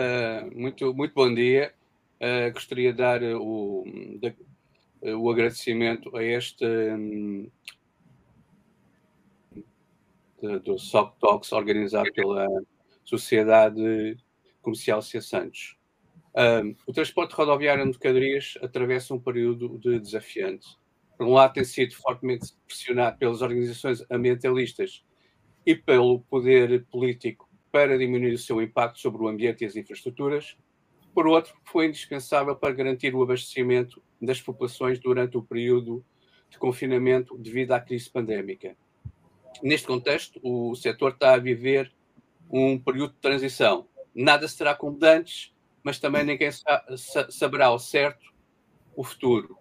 Uh, muito, muito bom dia. Uh, gostaria de dar o, de, o agradecimento a este um, de, do SOC Talks organizado pela Sociedade Comercial Cia Santos. O transporte rodoviário de mercadorias atravessa um período de desafiante. Por um lado, tem sido fortemente pressionado pelas organizações ambientalistas e pelo poder político para diminuir o seu impacto sobre o ambiente e as infraestruturas. Por outro, foi indispensável para garantir o abastecimento das populações durante o período de confinamento devido à crise pandémica. Neste contexto, o setor está a viver um período de transição. Nada será como antes, mas também ninguém saberá ao certo o futuro.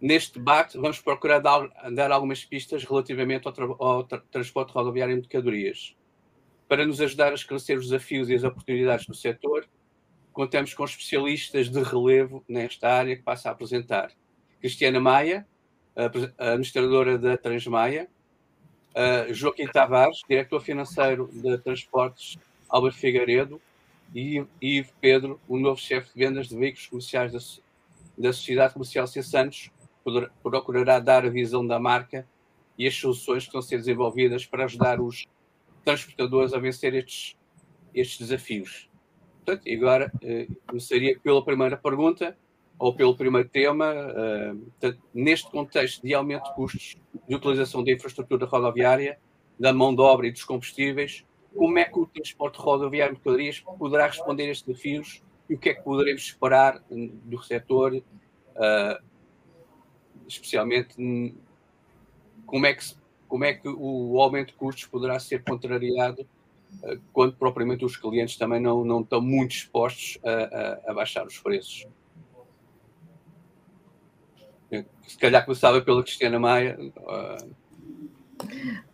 Neste debate, vamos procurar dar, algumas pistas relativamente ao, tra ao tra transporte rodoviário de mercadorias. Para nos ajudar a esclarecer os desafios e as oportunidades do setor, contamos com especialistas de relevo nesta área que passa a apresentar. Cristiana Maia, administradora da Transmaia, Joaquim Tavares, diretor financeiro de Transportes Albert Figueiredo, e Ivo Pedro, o novo chefe de vendas de veículos comerciais da, da Sociedade Comercial C. Santos, procurará dar a visão da marca e as soluções que estão a ser desenvolvidas para ajudar os transportadores a vencer estes, estes desafios. Portanto, agora eh, começaria pela primeira pergunta, ou pelo primeiro tema, eh, portanto, neste contexto de aumento de custos de utilização da infraestrutura rodoviária, da mão de obra e dos combustíveis, como é que o transporte rodoviário de mercadorias poderá responder a estes desafios e o que é que poderemos esperar do setor, uh, especialmente como é, que, como é que o aumento de custos poderá ser contrariado uh, quando propriamente os clientes também não, não estão muito expostos a, a, a baixar os preços. Se calhar começava pela Cristiana Maia. Uh,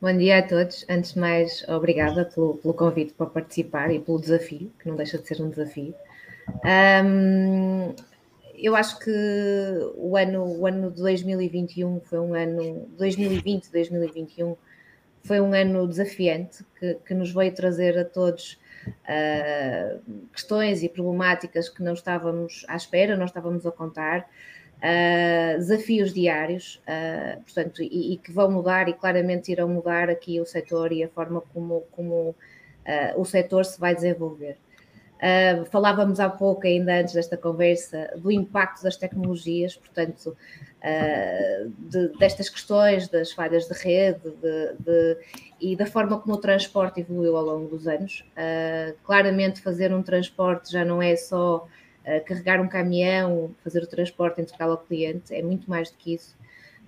Bom dia a todos. Antes de mais, obrigada pelo, pelo, convite para participar e pelo desafio, que não deixa de ser um desafio. Um, eu acho que o ano, o ano de 2021 foi um ano, 2020, 2021 foi um ano desafiante que, que nos veio trazer a todos uh, questões e problemáticas que não estávamos à espera, não estávamos a contar uh, desafios diários, uh, portanto, e, e, que vão mudar e claramente irão mudar aqui o setor e a forma como, como o setor se vai desenvolver. Uh, falávamos há pouco, ainda antes desta conversa, do impacto das tecnologias, portanto, uh, de, destas questões das falhas de rede de, de, e da forma como o transporte evoluiu ao longo dos anos. Uh, claramente, fazer um transporte já não é só carregar um caminhão, fazer o transporte, entregá-lo ao cliente, é muito mais do que isso.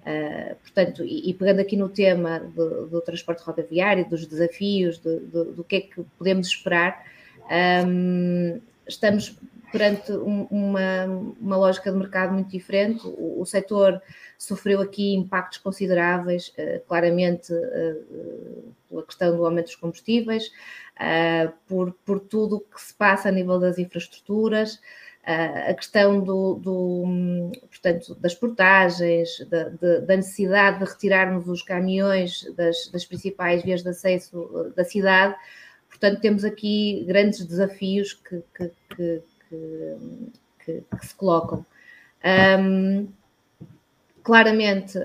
Uh, portanto, e, e, pegando aqui no tema do, do transporte rodoviário, dos desafios, do, do, do, que é que podemos esperar, um, estamos perante um, uma, uma lógica de mercado muito diferente. O, o setor sofreu aqui impactos consideráveis, uh, claramente uh, pela questão do aumento dos combustíveis, por, por tudo o que se passa a nível das infraestruturas a questão do, do, portanto, das portagens, da, da, necessidade de retirarmos os caminhões das, das, principais vias de acesso uh, da cidade. Portanto, temos aqui grandes desafios que, que, que, que se colocam. Um, claramente,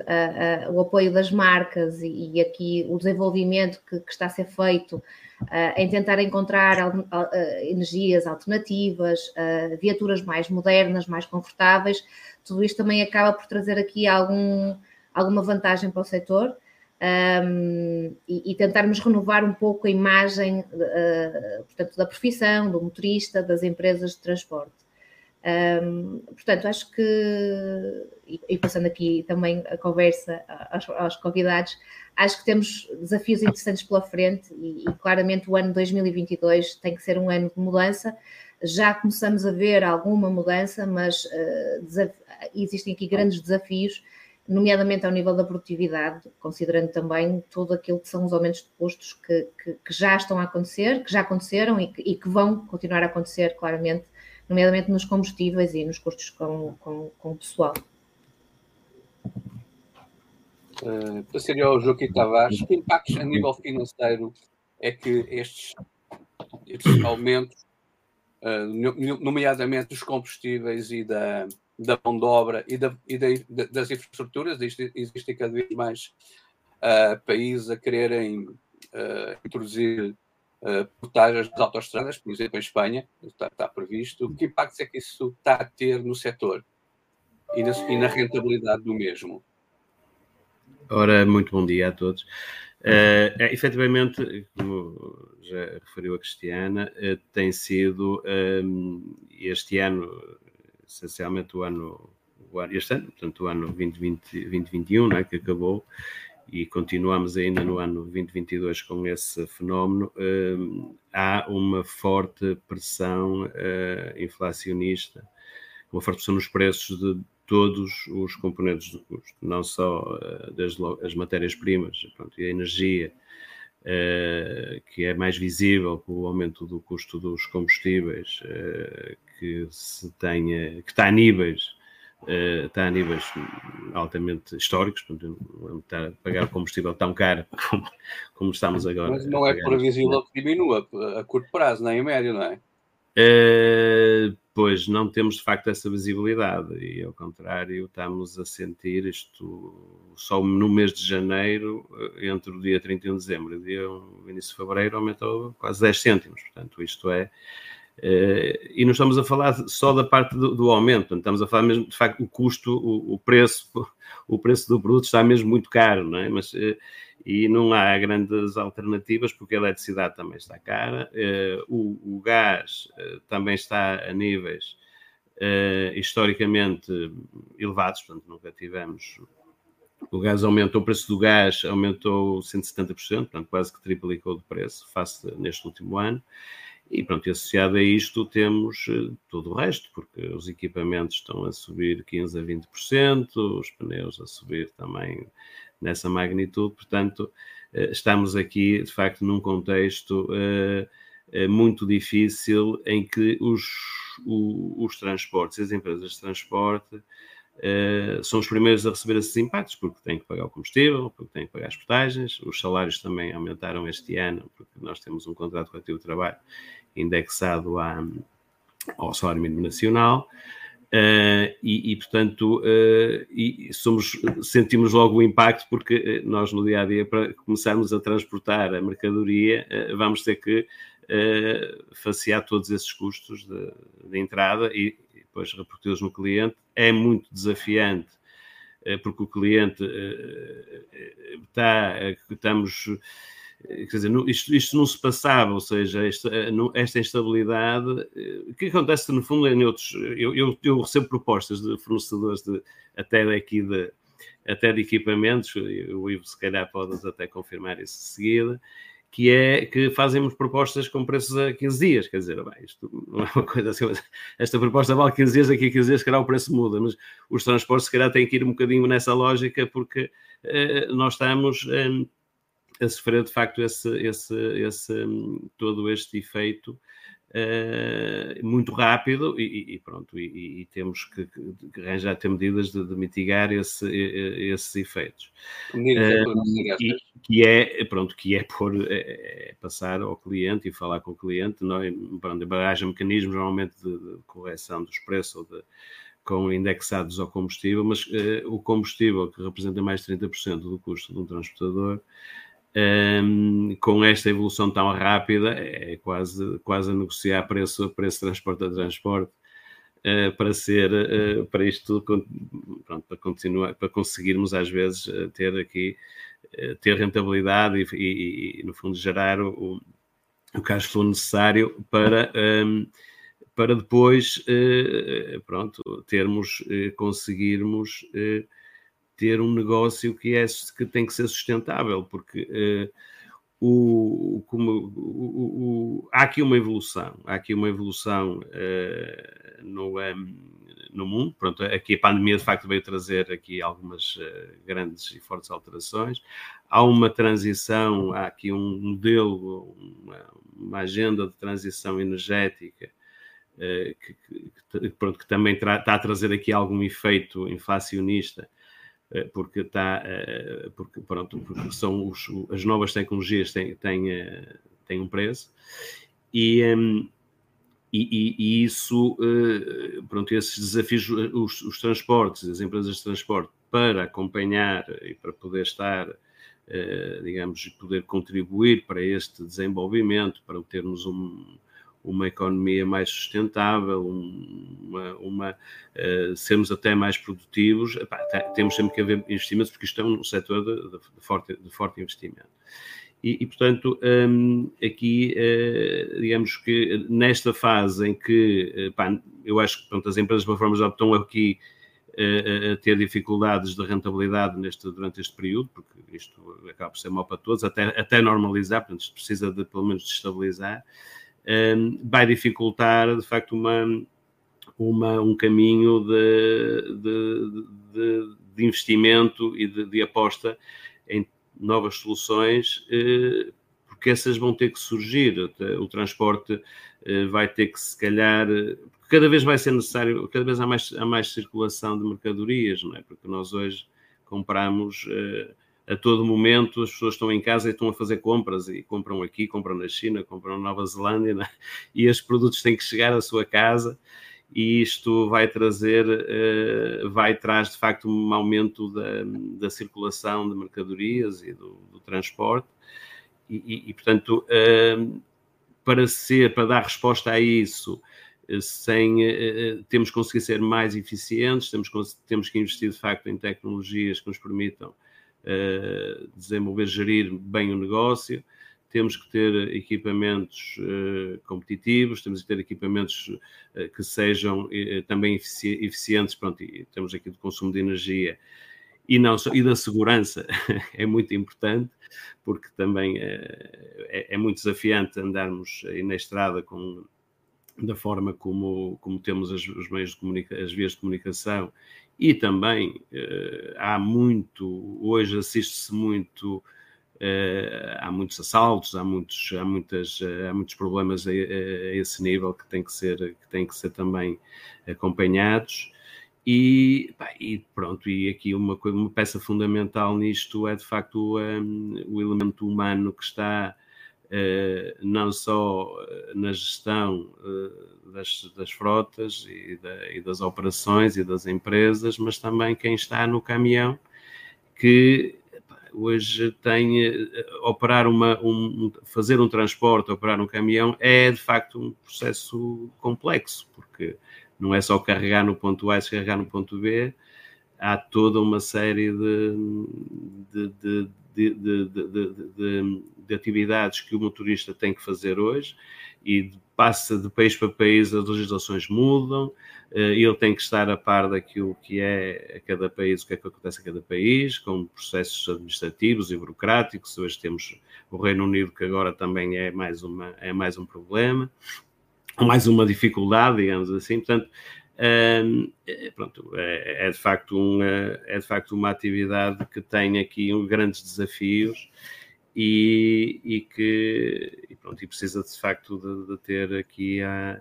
o apoio das marcas e, e, aqui o desenvolvimento que, está a ser feito uh, em tentar encontrar uh, energias alternativas, uh, viaturas mais modernas, mais confortáveis, tudo isto também acaba por trazer aqui algum, alguma vantagem para o setor. Um, e, e, tentarmos renovar um pouco a imagem uh, portanto, da profissão, do motorista, das empresas de transporte. Um, portanto, acho que, e, e, passando aqui também a conversa aos, aos, convidados, acho que temos desafios interessantes pela frente e, e, claramente o ano 2022 tem que ser um ano de mudança. Já começamos a ver alguma mudança, mas uh, existem aqui grandes desafios, nomeadamente ao nível da produtividade, considerando também tudo aquilo que são os aumentos de custos que, que, que já estão a acontecer, que já aconteceram e que, e que vão continuar a acontecer claramente nomeadamente nos combustíveis e nos custos com, com, com o pessoal. Uh, passaria ao Joaquim Tavares, que impactos a nível financeiro é que estes, estes aumentos nomeadamente dos combustíveis e da, da mão de obra e, da, e da, das infraestruturas. Existem cada vez mais uh, países a quererem uh, introduzir uh, portagens das autostradas, por exemplo, em Espanha, está, está, previsto. Que impacto é que isso está a ter no setor e na, e na rentabilidade do mesmo? Ora, muito bom dia a todos. Uh, é, efetivamente, como já referiu a Cristiana, uh, tem sido um, este ano, essencialmente o ano, o ano, este ano, portanto o ano 2020, 2021, né, que acabou, e continuamos ainda no ano 2022 com esse fenómeno, um, há uma forte pressão uh, inflacionista, uma forte pressão nos preços de todos os componentes do custo, não só uh, desde logo as matérias-primas e a energia, uh, que é mais visível pelo aumento do custo dos combustíveis, uh, que se tenha, que está a níveis está a níveis altamente históricos, portanto, estar a pagar combustível tão caro como, como estamos agora. Mas não é previsível que diminua a curto prazo, nem a médio, não é? Uh, pois não temos de facto essa visibilidade e ao contrário estamos a sentir isto só no mês de janeiro, eh, entre o dia 31 de dezembro e o dia início de fevereiro aumentou quase 10 cêntimos, portanto isto é uh, e não estamos a falar só da parte do, do aumento, estamos a falar mesmo de facto o custo, o, o, preço, o preço do produto está mesmo muito caro, não é? Mas uh, e não há grandes alternativas porque a eletricidade também está cara, uh, o, o, gás também está a níveis historicamente elevados, portanto nunca tivemos. O gás aumentou, o preço do gás aumentou 170%, portanto quase que triplicou de preço face neste último ano. E pronto, associado a isto temos todo o resto, porque os equipamentos estão a subir 15% a 20%, os pneus a subir também nessa magnitude, portanto, eh, estamos aqui, de facto, num contexto eh, eh, muito difícil em que os, os transportes, as empresas de transporte, são os primeiros a receber esses impactos, porque têm que pagar o combustível, porque têm que pagar as portagens, os salários também aumentaram este ano, porque nós temos um contrato coletivo de trabalho indexado à, ao salário mínimo nacional. Uh, e, e, portanto, uh, e somos, sentimos logo o impacto, porque eh, nós no dia a dia, para começarmos a transportar a mercadoria, uh, vamos ter que facear todos esses custos de, de entrada e depois repercuti-los no cliente. É muito desafiante, porque o cliente está, estamos quer dizer, isto, isto, não se passava, ou seja, esta, esta instabilidade, eh, que acontece no fundo em outros, eu, eu, eu recebo propostas de fornecedores de, até daqui de, até de equipamentos, o Ivo se calhar pode até confirmar isso de seguida, que é que fazemos propostas com preços a 15 dias, quer dizer, bem, isto não é uma coisa assim, esta proposta vale 15 dias, daqui a 15 dias se calhar o preço muda, mas os transportes se calhar têm que ir um bocadinho nessa lógica, porque uh, nós estamos... Um, a sofrer de facto esse, esse, esse, todo este efeito uh, muito rápido e, e pronto, e, e, temos que, que arranjar ter medidas de, de mitigar esse, esses efeitos. Uh, e, que é, pronto, que é, por, é, é, passar ao cliente e falar com o cliente, não, pronto, haja mecanismos normalmente de, de correção dos preços ou de com indexados ao combustível, mas uh, o combustível, que representa mais de 30% do custo de um transportador, um, com esta evolução tão rápida, é quase, quase a negociar preço, preço transporte a transporte uh, para ser, uh, para isto pronto, para continuar, para conseguirmos às vezes uh, ter aqui, ter rentabilidade e, e, e, no fundo gerar o, o cash flow necessário para, um, para depois, pronto, termos, conseguirmos ter um negócio que, é, que tem que ser sustentável, porque uh, o, como, o, o, há aqui uma evolução, há aqui uma evolução uh, no, um, no mundo. Pronto, aqui a pandemia de facto veio trazer aqui algumas uh, grandes e fortes alterações. Há uma transição, há aqui um modelo, uma, uma agenda de transição energética uh, que, que, pronto, que também está a trazer aqui algum efeito inflacionista eh, porque está eh, porque pronto porque são os, as novas tecnologias têm, têm, eh, têm um preço. E, um, e, e, e, isso, pronto, esses desafios, os, os, transportes, as empresas de transporte, para acompanhar e para poder estar, digamos, poder contribuir para este desenvolvimento, para termos um, uma economia mais sustentável, uma, uma uh, sermos até mais produtivos, Epá, temos sempre que haver investimentos, porque isto é um setor de, de, forte, de forte investimento. E, e portanto, um, aqui, uh, digamos que nesta fase em que, pá, eu acho que pronto, as empresas de plataformas estão aqui a ter dificuldades de rentabilidade neste, durante este período, porque isto acaba por ser mal para todos, até, até normalizar, portanto, isto precisa de, pelo menos, de estabilizar vai dificultar, de facto, uma, uma, um caminho de, de, de, de investimento e de, aposta em novas soluções, eh, porque essas vão ter que surgir. O transporte eh, vai ter que, se calhar, cada vez vai ser necessário, cada vez há mais, há mais circulação de mercadorias, não é? Porque nós hoje compramos eh, a todo momento as pessoas estão em casa e estão a fazer compras e compram aqui, compram na China, compram na Nova Zelândia né? e esses produtos têm que chegar à sua casa e isto vai trazer, uh, vai traz de facto um aumento da, da circulação de mercadorias e do, do transporte e, e, e portanto uh, para ser, para dar resposta a isso eh, sem, temos que conseguir ser mais eficientes, temos, temos que investir de facto em tecnologias que nos permitam uh, desenvolver, gerir bem o negócio, temos que ter equipamentos uh, competitivos, temos que ter equipamentos uh, que sejam também efici eficientes, pronto, temos aqui do consumo de energia e não e da segurança é muito importante, porque também é, é, muito desafiante andarmos aí na estrada com da forma como, como temos as, os meios de comunicação, as vias de comunicação e também uh, há muito, hoje assiste-se muito, uh, há muitos assaltos, há muitos, há muitas, uh, há muitos problemas a, a, esse nível que tem que ser, que tem que ser também acompanhados. E, pá, e pronto, e aqui uma, uma peça fundamental nisto é de facto um, o elemento humano que está eh, não só eh, na gestão eh, das, das frotas e, da, e, das operações e das empresas, mas também quem está no caminhão, que hoje tem operar uma, um, fazer um transporte, operar um caminhão é de facto um processo complexo, porque não é só carregar no ponto A e carregar no ponto B, há toda uma série de, de, de, de de atividades que o motorista tem que fazer hoje e passa de país para país, as legislações mudam, eh, ele tem que estar a par daquilo que é a cada país, o que é que acontece a cada país, com processos administrativos e burocráticos. Hoje temos o Reino Unido, que agora também é mais, uma, é mais um problema, mais uma dificuldade, digamos assim. Portanto, pronto, é, é, de facto um, é de facto uma atividade que tem aqui um, grandes desafios e, e que e pronto, e precisa de facto de, de ter aqui a,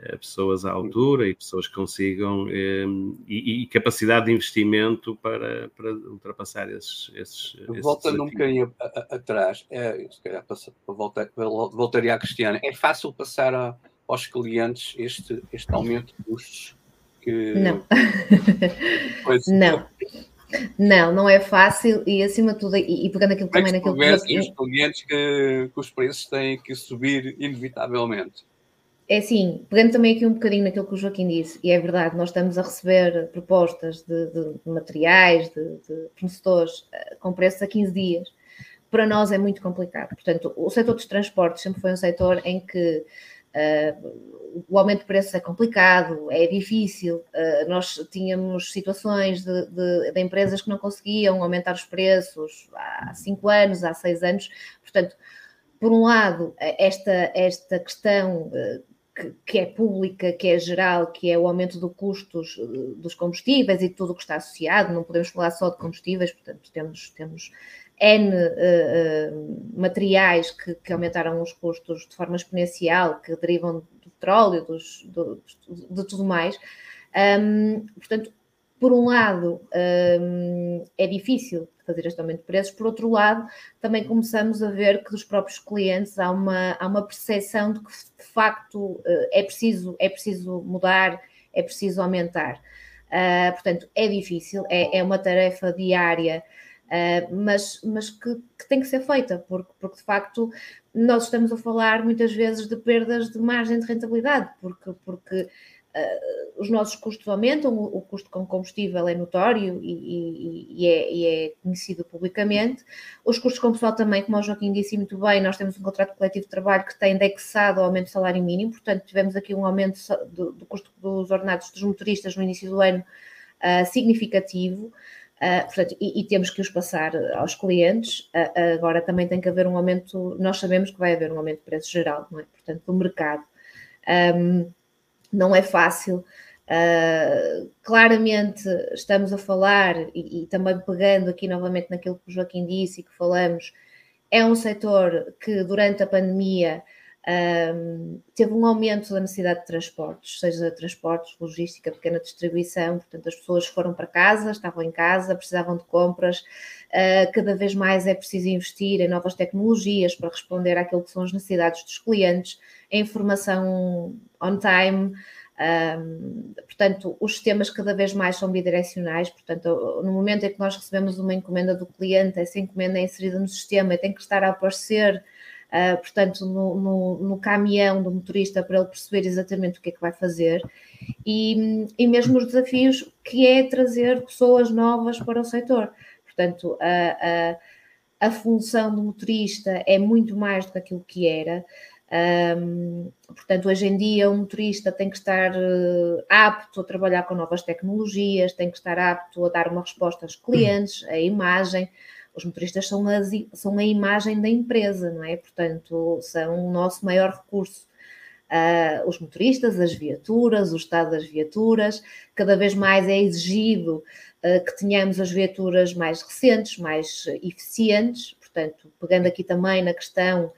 a, pessoas à altura e pessoas que consigam e, e, capacidade de investimento para, para ultrapassar esses, esses Voltando um bocadinho atrás, é, se calhar voltar, voltaria à Cristiana, é fácil passar a, aos clientes este, este aumento de custos? Que, não. não. Não, não é fácil e acima de tudo, e, e pegando aquilo Como também naquilo que. Os clientes que, que os preços têm que subir inevitavelmente. É assim, pegando também aqui um bocadinho naquilo que o Joaquim disse, e é verdade, nós estamos a receber propostas de, de, de materiais, de, de fornecedores eh, com preços a 15 dias. Para nós é muito complicado. Portanto, o setor dos transportes sempre foi um setor em que Uh, o aumento de preços é complicado, é difícil. Uh, nós tínhamos situações de, de, de, empresas que não conseguiam aumentar os preços há cinco anos, há seis anos. Portanto, por um lado, esta, esta questão uh, que, que, é pública, que é geral, que é o aumento dos custos dos combustíveis e tudo o que está associado, não podemos falar só de combustíveis, portanto, temos, temos N uh, materiais que, que, aumentaram os custos de forma exponencial, que derivam do petróleo, dos, do, de tudo mais. Um, portanto, por um lado, um, é difícil fazer este aumento de preços, por outro lado, também começamos a ver que dos próprios clientes há uma, há uma percepção de que de facto é preciso, é preciso mudar, é preciso aumentar. Uh, portanto, é difícil, é, é uma tarefa diária, uh, mas, mas que, que, tem que ser feita, porque, porque de facto nós estamos a falar muitas vezes de perdas de margem de rentabilidade, porque, porque uh, os nossos custos aumentam, o, o, custo com combustível é notório e, e, e, é, e, é, conhecido publicamente. Os custos com pessoal também, como o Joaquim disse muito bem, nós temos um contrato coletivo de trabalho que tem indexado ao aumento do salário mínimo, portanto, tivemos aqui um aumento do, do custo dos ordenados dos motoristas no início do ano uh, significativo. Uh, portanto, e, e, temos que os passar aos clientes. Uh, agora também tem que haver um aumento, nós sabemos que vai haver um aumento de preço geral, não é? Portanto, do mercado. Um, não é fácil. Uh, claramente estamos a falar, e, e, também pegando aqui novamente naquilo que o Joaquim disse e que falamos, é um setor que durante a pandemia um, teve um aumento da necessidade de transportes, seja transportes, logística, pequena distribuição, portanto as pessoas foram para casa, estavam em casa, precisavam de compras, uh, cada vez mais é preciso investir em novas tecnologias para responder àquilo que são as necessidades dos clientes, a informação on time, um, portanto, os sistemas cada vez mais são bidirecionais, portanto, no momento em que nós recebemos uma encomenda do cliente, essa encomenda é inserida no sistema e tem que estar a aparecer, uh, portanto, no, no, no, caminhão do motorista para ele perceber exatamente o que é que vai fazer, e, e mesmo os desafios que é trazer pessoas novas para o setor. Portanto, a, a, a função do motorista é muito mais do que aquilo que era. Um, portanto, hoje em dia, um motorista tem que estar uh, apto a trabalhar com novas tecnologias, tem que estar apto a dar uma resposta aos clientes, a imagem. Os motoristas são, as, são a imagem da empresa, não é? Portanto, são o nosso maior recurso. Uh, os motoristas, as viaturas, o estado das viaturas, cada vez mais é exigido uh, que tenhamos as viaturas mais recentes, mais eficientes. Portanto, pegando aqui também na questão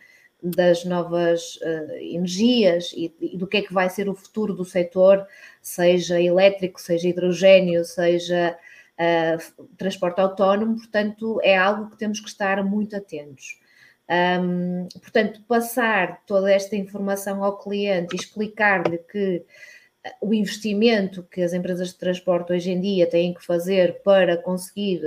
das novas uh, energias e, e, do que é que vai ser o futuro do setor, seja elétrico, seja hidrogênio, seja uh, transporte autónomo, portanto, é algo que temos que estar muito atentos. Um, portanto, passar toda esta informação ao cliente e explicar-lhe que eh, o investimento que as empresas de transporte hoje em dia têm que fazer para conseguir,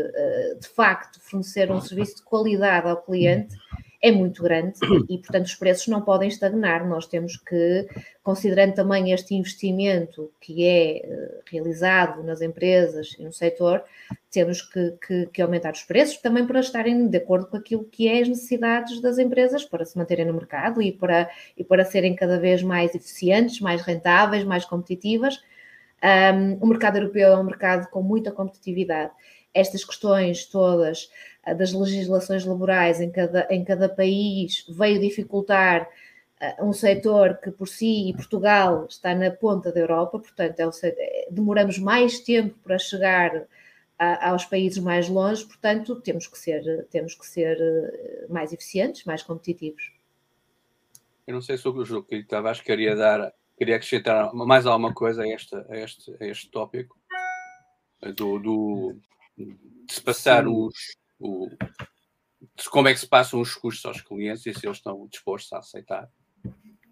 de facto, fornecer um serviço de qualidade ao cliente é muito grande e, portanto, os preços não podem estagnar. Nós temos que, considerando também este investimento que é eh, realizado nas empresas e no setor, temos que, que, que, aumentar os preços também para estarem de acordo com aquilo que é as necessidades das empresas para se manterem no mercado e para, e para serem cada vez mais eficientes, mais rentáveis, mais competitivas. Um, o mercado europeu é um mercado com muita competitividade. Estas questões todas das legislações laborais em cada, em cada país veio dificultar uh, um setor que por si e Portugal está na ponta da Europa, portanto é é, demoramos mais tempo para chegar a, aos países mais longe, portanto temos que ser, temos que ser mais eficientes, mais competitivos. Eu não sei sobre o que estava, queria dar, queria acrescentar mais alguma coisa a este, a este, a este tópico do, do de se passar os, o, como é que se passam os custos aos clientes e se eles estão dispostos a aceitar.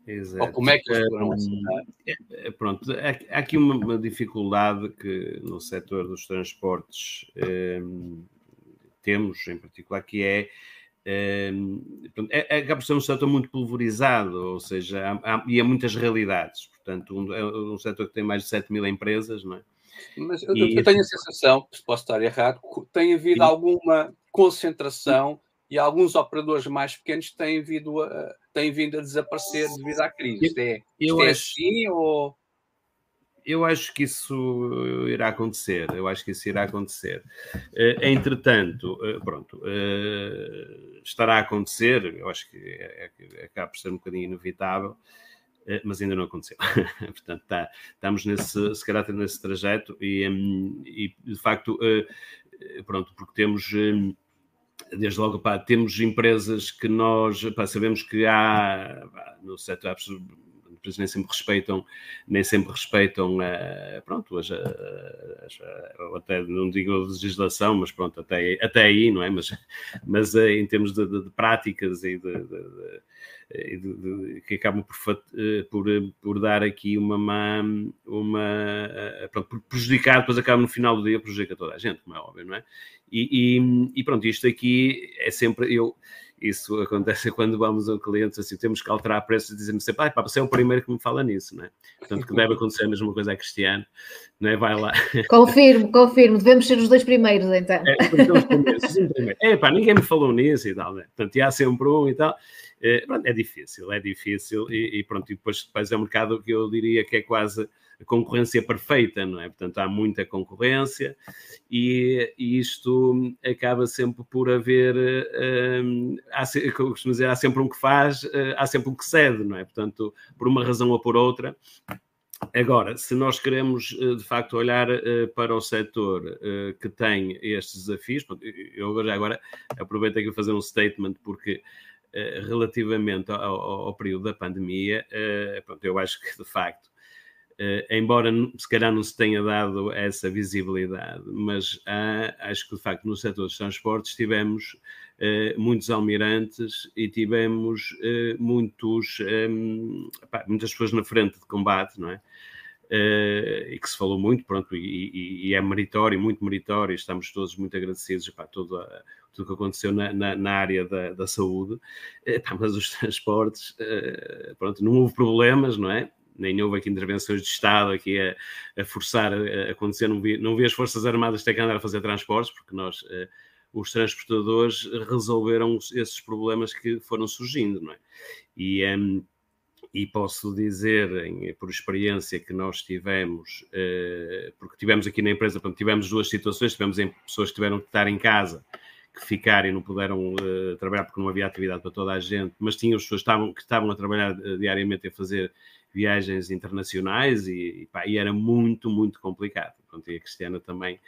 Exato. Ou como é que eles poderão aceitar? É, é, pronto, há aqui uma, uma, dificuldade que no setor dos transportes um, temos, em particular, que é um, é, acaba por ser um setor muito pulverizado, ou seja, há, há, e há muitas realidades. Portanto, um, é um setor que tem mais de 7 mil empresas, não é? Mas eu, eu, tenho a sensação, posso estar errado, tem havido alguma concentração e alguns operadores mais pequenos têm vindo a, têm vindo a desaparecer devido à crise. Isto é, isto é assim ou. Eu acho que isso irá acontecer. Eu acho que isso irá acontecer. Uh, entretanto, uh, pronto, uh, estará a acontecer. Eu acho que é, é, acaba por ser um bocadinho inevitável. Eh, mas ainda não aconteceu. Portanto, tá, estamos nesse, se calhar nesse trajeto e, hum, e de facto, eh, eh, pronto, porque temos hum, desde logo, pá, temos empresas que nós pá, sabemos que há no setor nem sempre respeitam, nem sempre respeitam, uh, pronto, as, até não digo a legislação, mas pronto, até, até aí, não é? Mas, mas em termos de, de, de práticas e de, de, que acabam por, eh, por, eh, por, dar aqui uma má, uma, eh, pronto, por prejudicar, depois acaba no final do dia, prejudica toda a gente, como é óbvio, não é? E, e, e pronto, isto aqui é sempre, eu, isso acontece quando vamos a um cliente assim, temos que alterar preços e dizemos sempre, ah, pá, você é o primeiro que me fala nisso, não é? Portanto, que deve acontecer a mesma coisa a Cristiano, não é? Vai lá. Confirmo, confirmo, devemos ser os dois primeiros então. É, os primeiros, os primeiros. É, pá, ninguém me falou nisso e tal, né? Portanto, há sempre um e tal. É, é difícil, é difícil e, e, pronto, e depois, depois é um mercado que eu diria que é quase concorrência perfeita, não é? Portanto, há muita concorrência e, e isto acaba sempre por haver, um, há, costumo dizer, há sempre um que faz, eh, há sempre um que cede, não é? Portanto, por uma razão ou por outra. Agora, se nós queremos eh, de facto olhar eh, para o setor que tem estes desafios, eu agora aproveito aqui fazer um statement, porque relativamente ao, ao, período da pandemia, uh, pronto, eu acho que de facto, uh, embora se calhar não se tenha dado essa visibilidade, mas há, acho que de facto no setor dos transportes tivemos muitos almirantes e tivemos muitos, pá, muitas pessoas na frente de combate, não é? Uh, e que se falou muito, pronto, e, e, é meritório, muito meritório, estamos todos muito agradecidos para tudo o que aconteceu na, na, na área da, da saúde, eh, mas os transportes, eh, pronto, não houve problemas, não é? Nem houve aqui intervenções de Estado aqui a, a forçar a acontecer, não vi, não vi as Forças Armadas ter que andar a fazer transportes, porque nós, eh, os transportadores, resolveram esses problemas que foram surgindo, não é? E, um, e posso dizer, por experiência que nós tivemos, porque tivemos aqui na empresa, tivemos duas situações, tivemos pessoas que tiveram que estar em casa que ficaram e não puderam uh, trabalhar porque não havia atividade para toda a gente, mas tinham as pessoas que estavam, que estavam a trabalhar uh, diariamente a fazer viagens internacionais e, e, pá, e, era muito, muito complicado. Pronto, e a Cristiana também,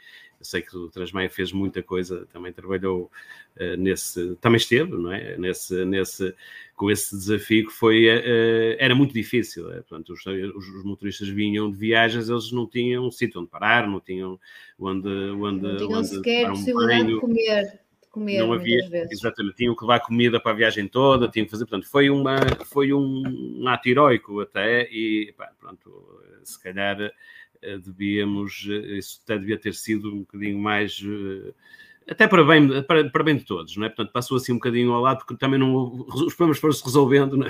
eu sei que o Transmaia fez muita coisa, também trabalhou uh, nesse, também esteve, não é? Nesse, nesse, com esse desafio que foi, uh, era muito difícil. É? Portanto, os, os, motoristas vinham de viagens, eles não tinham um sítio onde parar, não tinham onde, onde, não tinham onde sequer possibilidade de comer comer não havia, exatamente, tinham que levar comida para a viagem toda, tinham que fazer, portanto, foi, uma, foi um, um ato heroico até, e pá, pronto, se calhar devíamos, eh, isso até devia ter sido um bocadinho mais eh, até para bem, para, para, bem de todos, não é? Portanto, passou assim um bocadinho ao lado, porque também não os problemas foram-se resolvendo, é?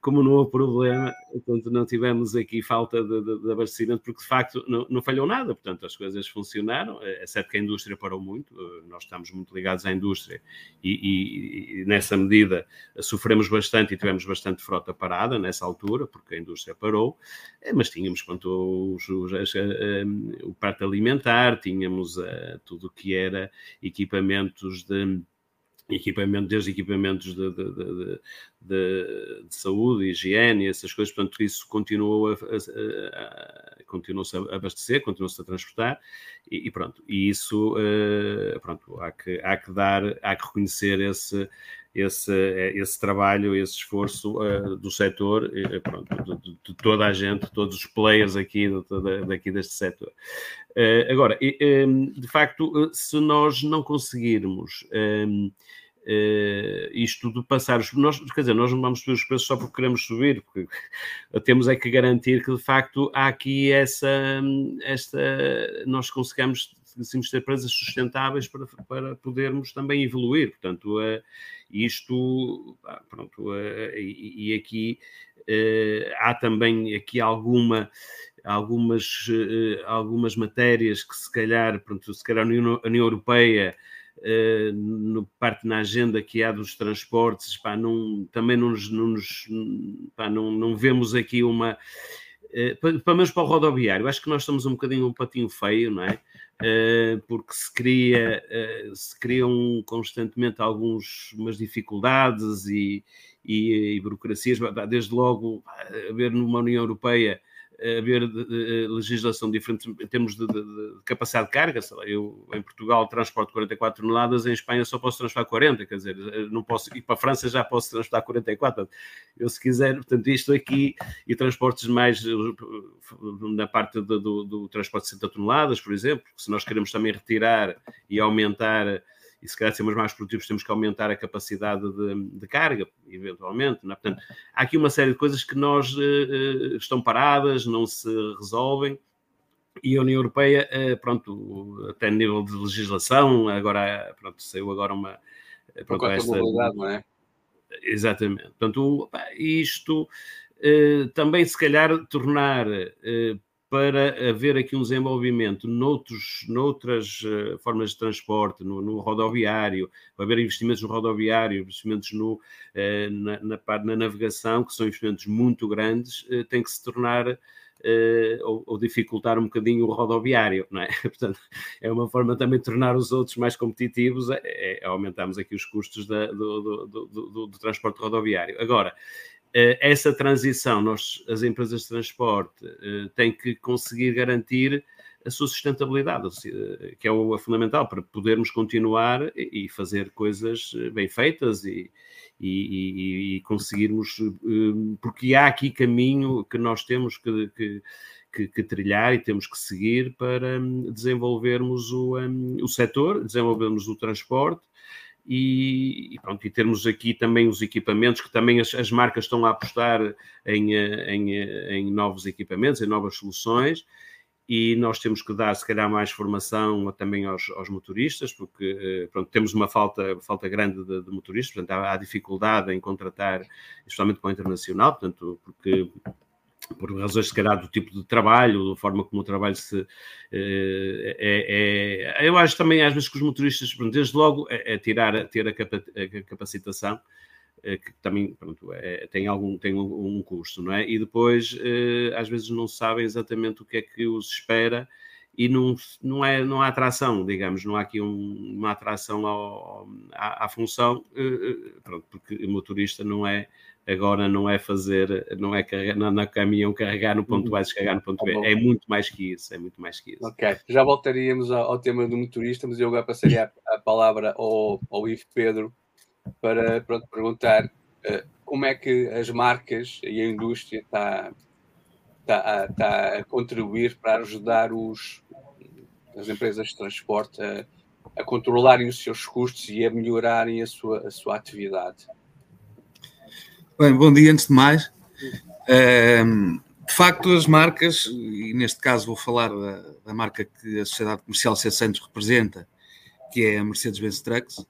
Como não houve problema, portanto, não tivemos aqui falta de, de, de abastecimento, porque de facto não, não, falhou nada, portanto, as coisas funcionaram, é certo que a indústria parou muito, nós estamos muito ligados à indústria e, e, e nessa medida sofremos bastante e tivemos bastante frota parada nessa altura, porque a indústria parou, eh, mas tínhamos, pronto, os, os, as, eh, o prato alimentar, tínhamos uh, tudo o que era equipamentos de equipamento, desde equipamentos de, de, de, de, de saúde, higiene, essas coisas, portanto, isso continuou a, a, a continuou-se a abastecer, continuou-se a transportar e, e, pronto, e isso, uh, pronto, há que, há que dar, há que reconhecer esse, esse, esse trabalho, esse esforço uh, do setor, uh, pronto, de, de, toda a gente, todos os players aqui, de, daqui deste setor. Uh, agora, de facto, se nós não conseguirmos Uh, isto de passar os. Nós, quer dizer, nós não vamos subir os preços só porque queremos subir, porque temos é que garantir que de facto há aqui essa. Esta, nós conseguimos ter empresas sustentáveis para, para podermos também evoluir. Portanto, uh, isto, pronto, uh, e, e, aqui uh, há também aqui alguma algumas, algumas matérias que se calhar, pronto, se calhar a União, a União Europeia no parte na agenda que há dos transportes, pá, não, também não, não, pá, não, não vemos aqui uma. Pelo menos para o rodoviário, acho que nós estamos um bocadinho um patinho feio, não é? Uh, porque se cria, se criam constantemente algumas dificuldades e, e, e burocracias, desde logo haver numa União Europeia haver legislação diferente em termos de, de, de capacidade de carga. Lá, eu em Portugal transporto 44 toneladas, em Espanha só posso transportar 40, quer dizer, não posso ir para a França já posso transportar 44. Eu se quiser, portanto, isto aqui e transportes mais na parte do, do transporte de 60 toneladas, por exemplo, se nós queremos também retirar e aumentar e se calhar sermos mais produtivos temos que aumentar a capacidade de, de carga, eventualmente. É? Portanto, há aqui uma série de coisas que nós uh, estão paradas, não se resolvem. E a União Europeia, uh, pronto, até nível de legislação, agora, pronto, saiu agora uma... Pronto, esta, não é? Exatamente. Portanto, isto uh, também, se calhar, tornar para haver aqui um desenvolvimento noutros, noutras uh, formas de transporte, no, no, rodoviário, para haver investimentos no rodoviário, investimentos no, uh, na, na, na, navegação, que são investimentos muito grandes, uh, tem que se tornar ou, ou, dificultar um bocadinho o rodoviário, não é? Portanto, é uma forma também de tornar os outros mais competitivos, é, é aumentarmos aqui os custos da, do, do, do, do transporte rodoviário. Agora, essa transição, nós, as empresas de transporte eh, têm que conseguir garantir a sua sustentabilidade, eh, que é o fundamental para podermos continuar e fazer coisas bem feitas e, e, e conseguirmos, porque há aqui caminho que nós temos que, que que, que, trilhar e temos que seguir para hum, desenvolvermos o, um, o setor, desenvolvermos o transporte e, e, pronto, e termos aqui também os equipamentos, que também as, as marcas estão a apostar em, eh, em, eh, em, novos equipamentos, em novas soluções, e nós temos que dar, se calhar, mais formação também aos, aos motoristas, porque eh, pronto, temos uma falta, falta grande de, de motoristas, portanto, há, há, dificuldade em contratar, especialmente para o internacional, portanto, porque por razões, se calhar, do tipo de trabalho, da forma como o trabalho se. É, é, é eu acho também, às vezes, que os motoristas, desde logo, é, é tirar, ter a, capacitação, eh, que também pronto, é, tem algum tem um, um, custo, não é? E depois, eh, às vezes, não sabem exatamente o que é que os espera e não, não, é, não há atração, digamos, não há aqui um, uma atração ao, à, à, função, pronto, porque o motorista não é agora não é fazer, não é carregar na caminhão carregar no ponto A e descarregar no ponto B. Tá é muito mais que isso, é muito mais que isso. Ok, já voltaríamos ao, ao tema do motorista, mas eu agora passaria a, a palavra ao, ao Ivo Pedro para pronto, perguntar uh, como é que as marcas e a indústria está, está, está a contribuir para ajudar os, as empresas de transporte a, a controlarem os seus custos e a melhorarem a sua, a sua atividade. Bem, bom dia antes de mais. Um, de facto, as marcas, e neste caso vou falar da, da marca que a Sociedade Comercial C. Santos representa, que é a Mercedes-Benz Trucks,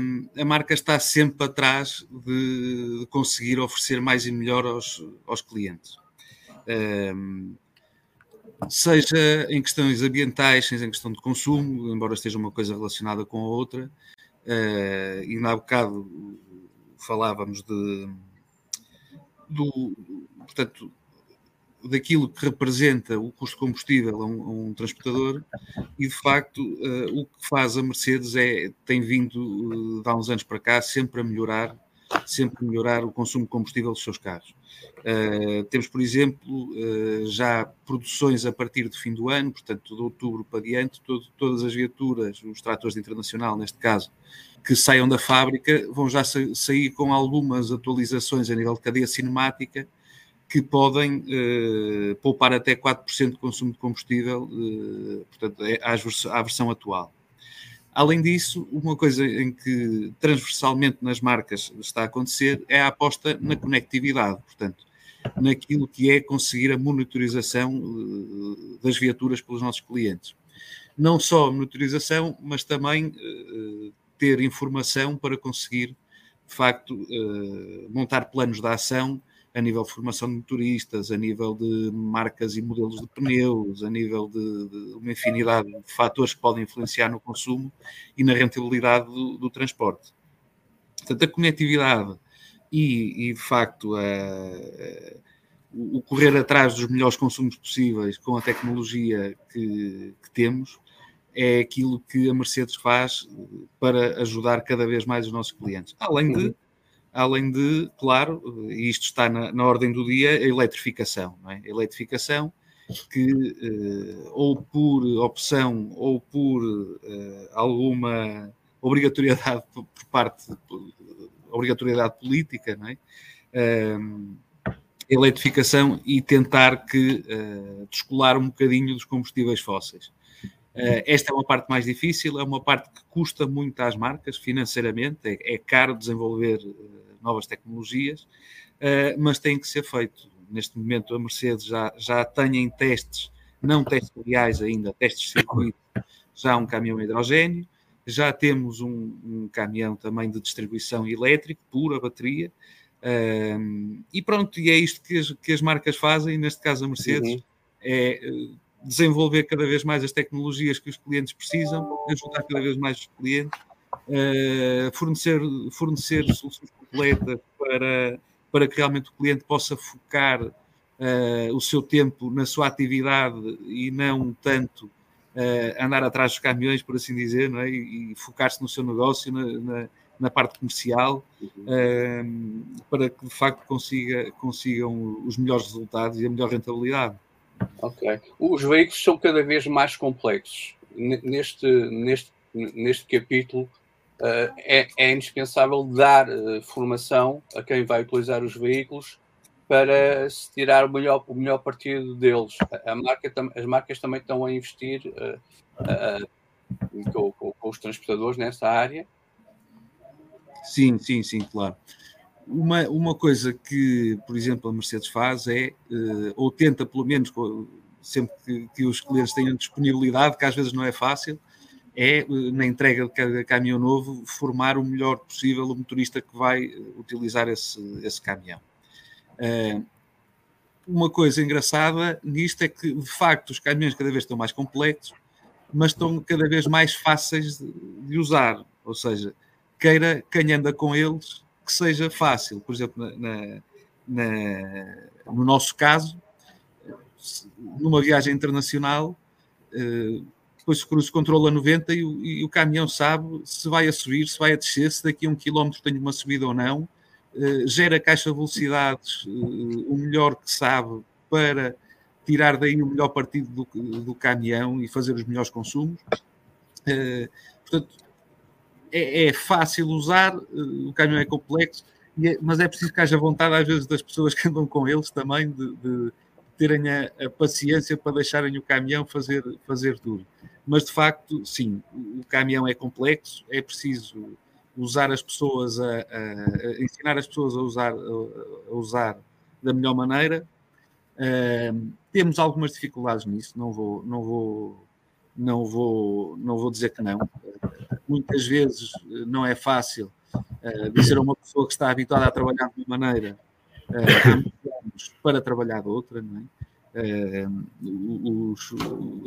um, a marca está sempre atrás de, de, conseguir oferecer mais e melhor aos, aos clientes. Um, seja em questões ambientais, seja em questão de consumo, embora esteja uma coisa relacionada com a outra, uh, e há bocado falávamos de, do, portanto, daquilo que representa o custo de combustível a um, a um transportador e de facto uh, o que faz a Mercedes é tem vindo uh, há uns anos para cá sempre a melhorar sempre melhorar o consumo de combustível dos seus carros. Uh, temos, por exemplo, já produções a partir do fim do ano, portanto, de outubro para diante, todo, todas as viaturas, os tratores de internacional, neste caso, que saiam da fábrica vão já sair com algumas atualizações a nível de cadeia cinemática que podem eh, poupar até 4% de consumo de combustível, eh, portanto, é à versão atual. Além disso, uma coisa em que transversalmente nas marcas está a acontecer é a aposta na conectividade, portanto, naquilo que é conseguir a monitorização eh, das viaturas pelos nossos clientes. Não só a monitorização, mas também eh, ter informação para conseguir, de facto, eh, montar planos de ação a nível de formação de motoristas, a nível de marcas e modelos de pneus, a nível de, de uma infinidade de fatores que podem influenciar no consumo e na rentabilidade do, do transporte. Portanto, a conectividade e, e de facto, a, o correr atrás dos melhores consumos possíveis com a tecnologia que, que temos é aquilo que a Mercedes faz para ajudar cada vez mais os nossos clientes. Além de, além de, claro, e isto está na, na, ordem do dia, a eletrificação. É? A eletrificação que, eh, ou por opção ou por eh, alguma obrigatoriedade por parte, obrigatoriedade política, não é? Ehm, eletrificação e tentar que uh, descolar um bocadinho dos combustíveis fósseis. Uh, esta é uma parte mais difícil, é uma parte que custa muito às marcas financeiramente, é, é caro desenvolver uh, novas tecnologias, mas tem que ser feito. Neste momento, a Mercedes já, já tem em testes, não testes reais ainda, testes de circuito, já um caminhão hidrogênio, já temos um, um caminhão também de distribuição elétrica, pura bateria, um, e pronto, e é isto que as, que as marcas fazem, neste caso a Mercedes, uhum. é eh, desenvolver cada vez mais as tecnologias que os clientes precisam, ajudar cada vez mais os clientes, uh, fornecer, fornecer soluções completas para, para que realmente o cliente possa focar uh, o seu tempo na sua atividade e não tanto uh, andar atrás dos caminhões, por assim dizer, é? e, e focar-se no seu negócio, na, na na parte comercial para que de facto consiga, consigam os melhores resultados e a melhor rentabilidade. Ok. Os veículos são cada vez mais complexos. Neste, neste, neste capítulo uh, é, é, indispensável dar uh, formação a quem vai utilizar os veículos para se tirar o melhor, o melhor partido deles. A as marcas também estão a investir uh, com, com, com, os transportadores nessa área Sim, sim, sim, claro. Uma, uma coisa que, por exemplo, a Mercedes faz é, uh, ou tenta pelo menos, sempre que, que, os clientes tenham disponibilidade, que às vezes não é fácil, é, uh, na entrega de cada caminhão novo, formar o melhor possível o motorista que vai eh, utilizar esse, esse caminhão. Uh, uma coisa engraçada nisto é que, de facto, os caminhões cada vez estão mais complexos, mas estão cada vez mais fáceis de, de usar. Ou seja, queira quem anda com eles que seja fácil. Por exemplo, na, na, no nosso caso, numa viagem internacional, uh, depois o cruzo controla 90 e o, e o, caminhão sabe se vai a subir, se vai a descer, se daqui a um quilómetro tem uma subida ou não, uh, gera caixa de velocidades uh, o melhor que sabe para tirar daí o melhor partido do, do caminhão e fazer os melhores consumos. portanto, é, é fácil usar, eh, o caminhão é complexo, é, mas é preciso que haja vontade, às vezes, das pessoas que andam com eles também, de, de terem a, a, paciência para deixarem o caminhão fazer, fazer tudo. Mas, de facto, sim, o caminhão é complexo, é preciso usar as pessoas, a, a, a ensinar as pessoas a usar, a, usar da melhor maneira. Uh, temos algumas dificuldades nisso, não vou, não vou, não vou, não vou dizer que não muitas vezes eh, não é fácil uh, dizer a uma pessoa que está habituada a trabalhar de uma maneira uh, para trabalhar de outra, não é? Uh, os,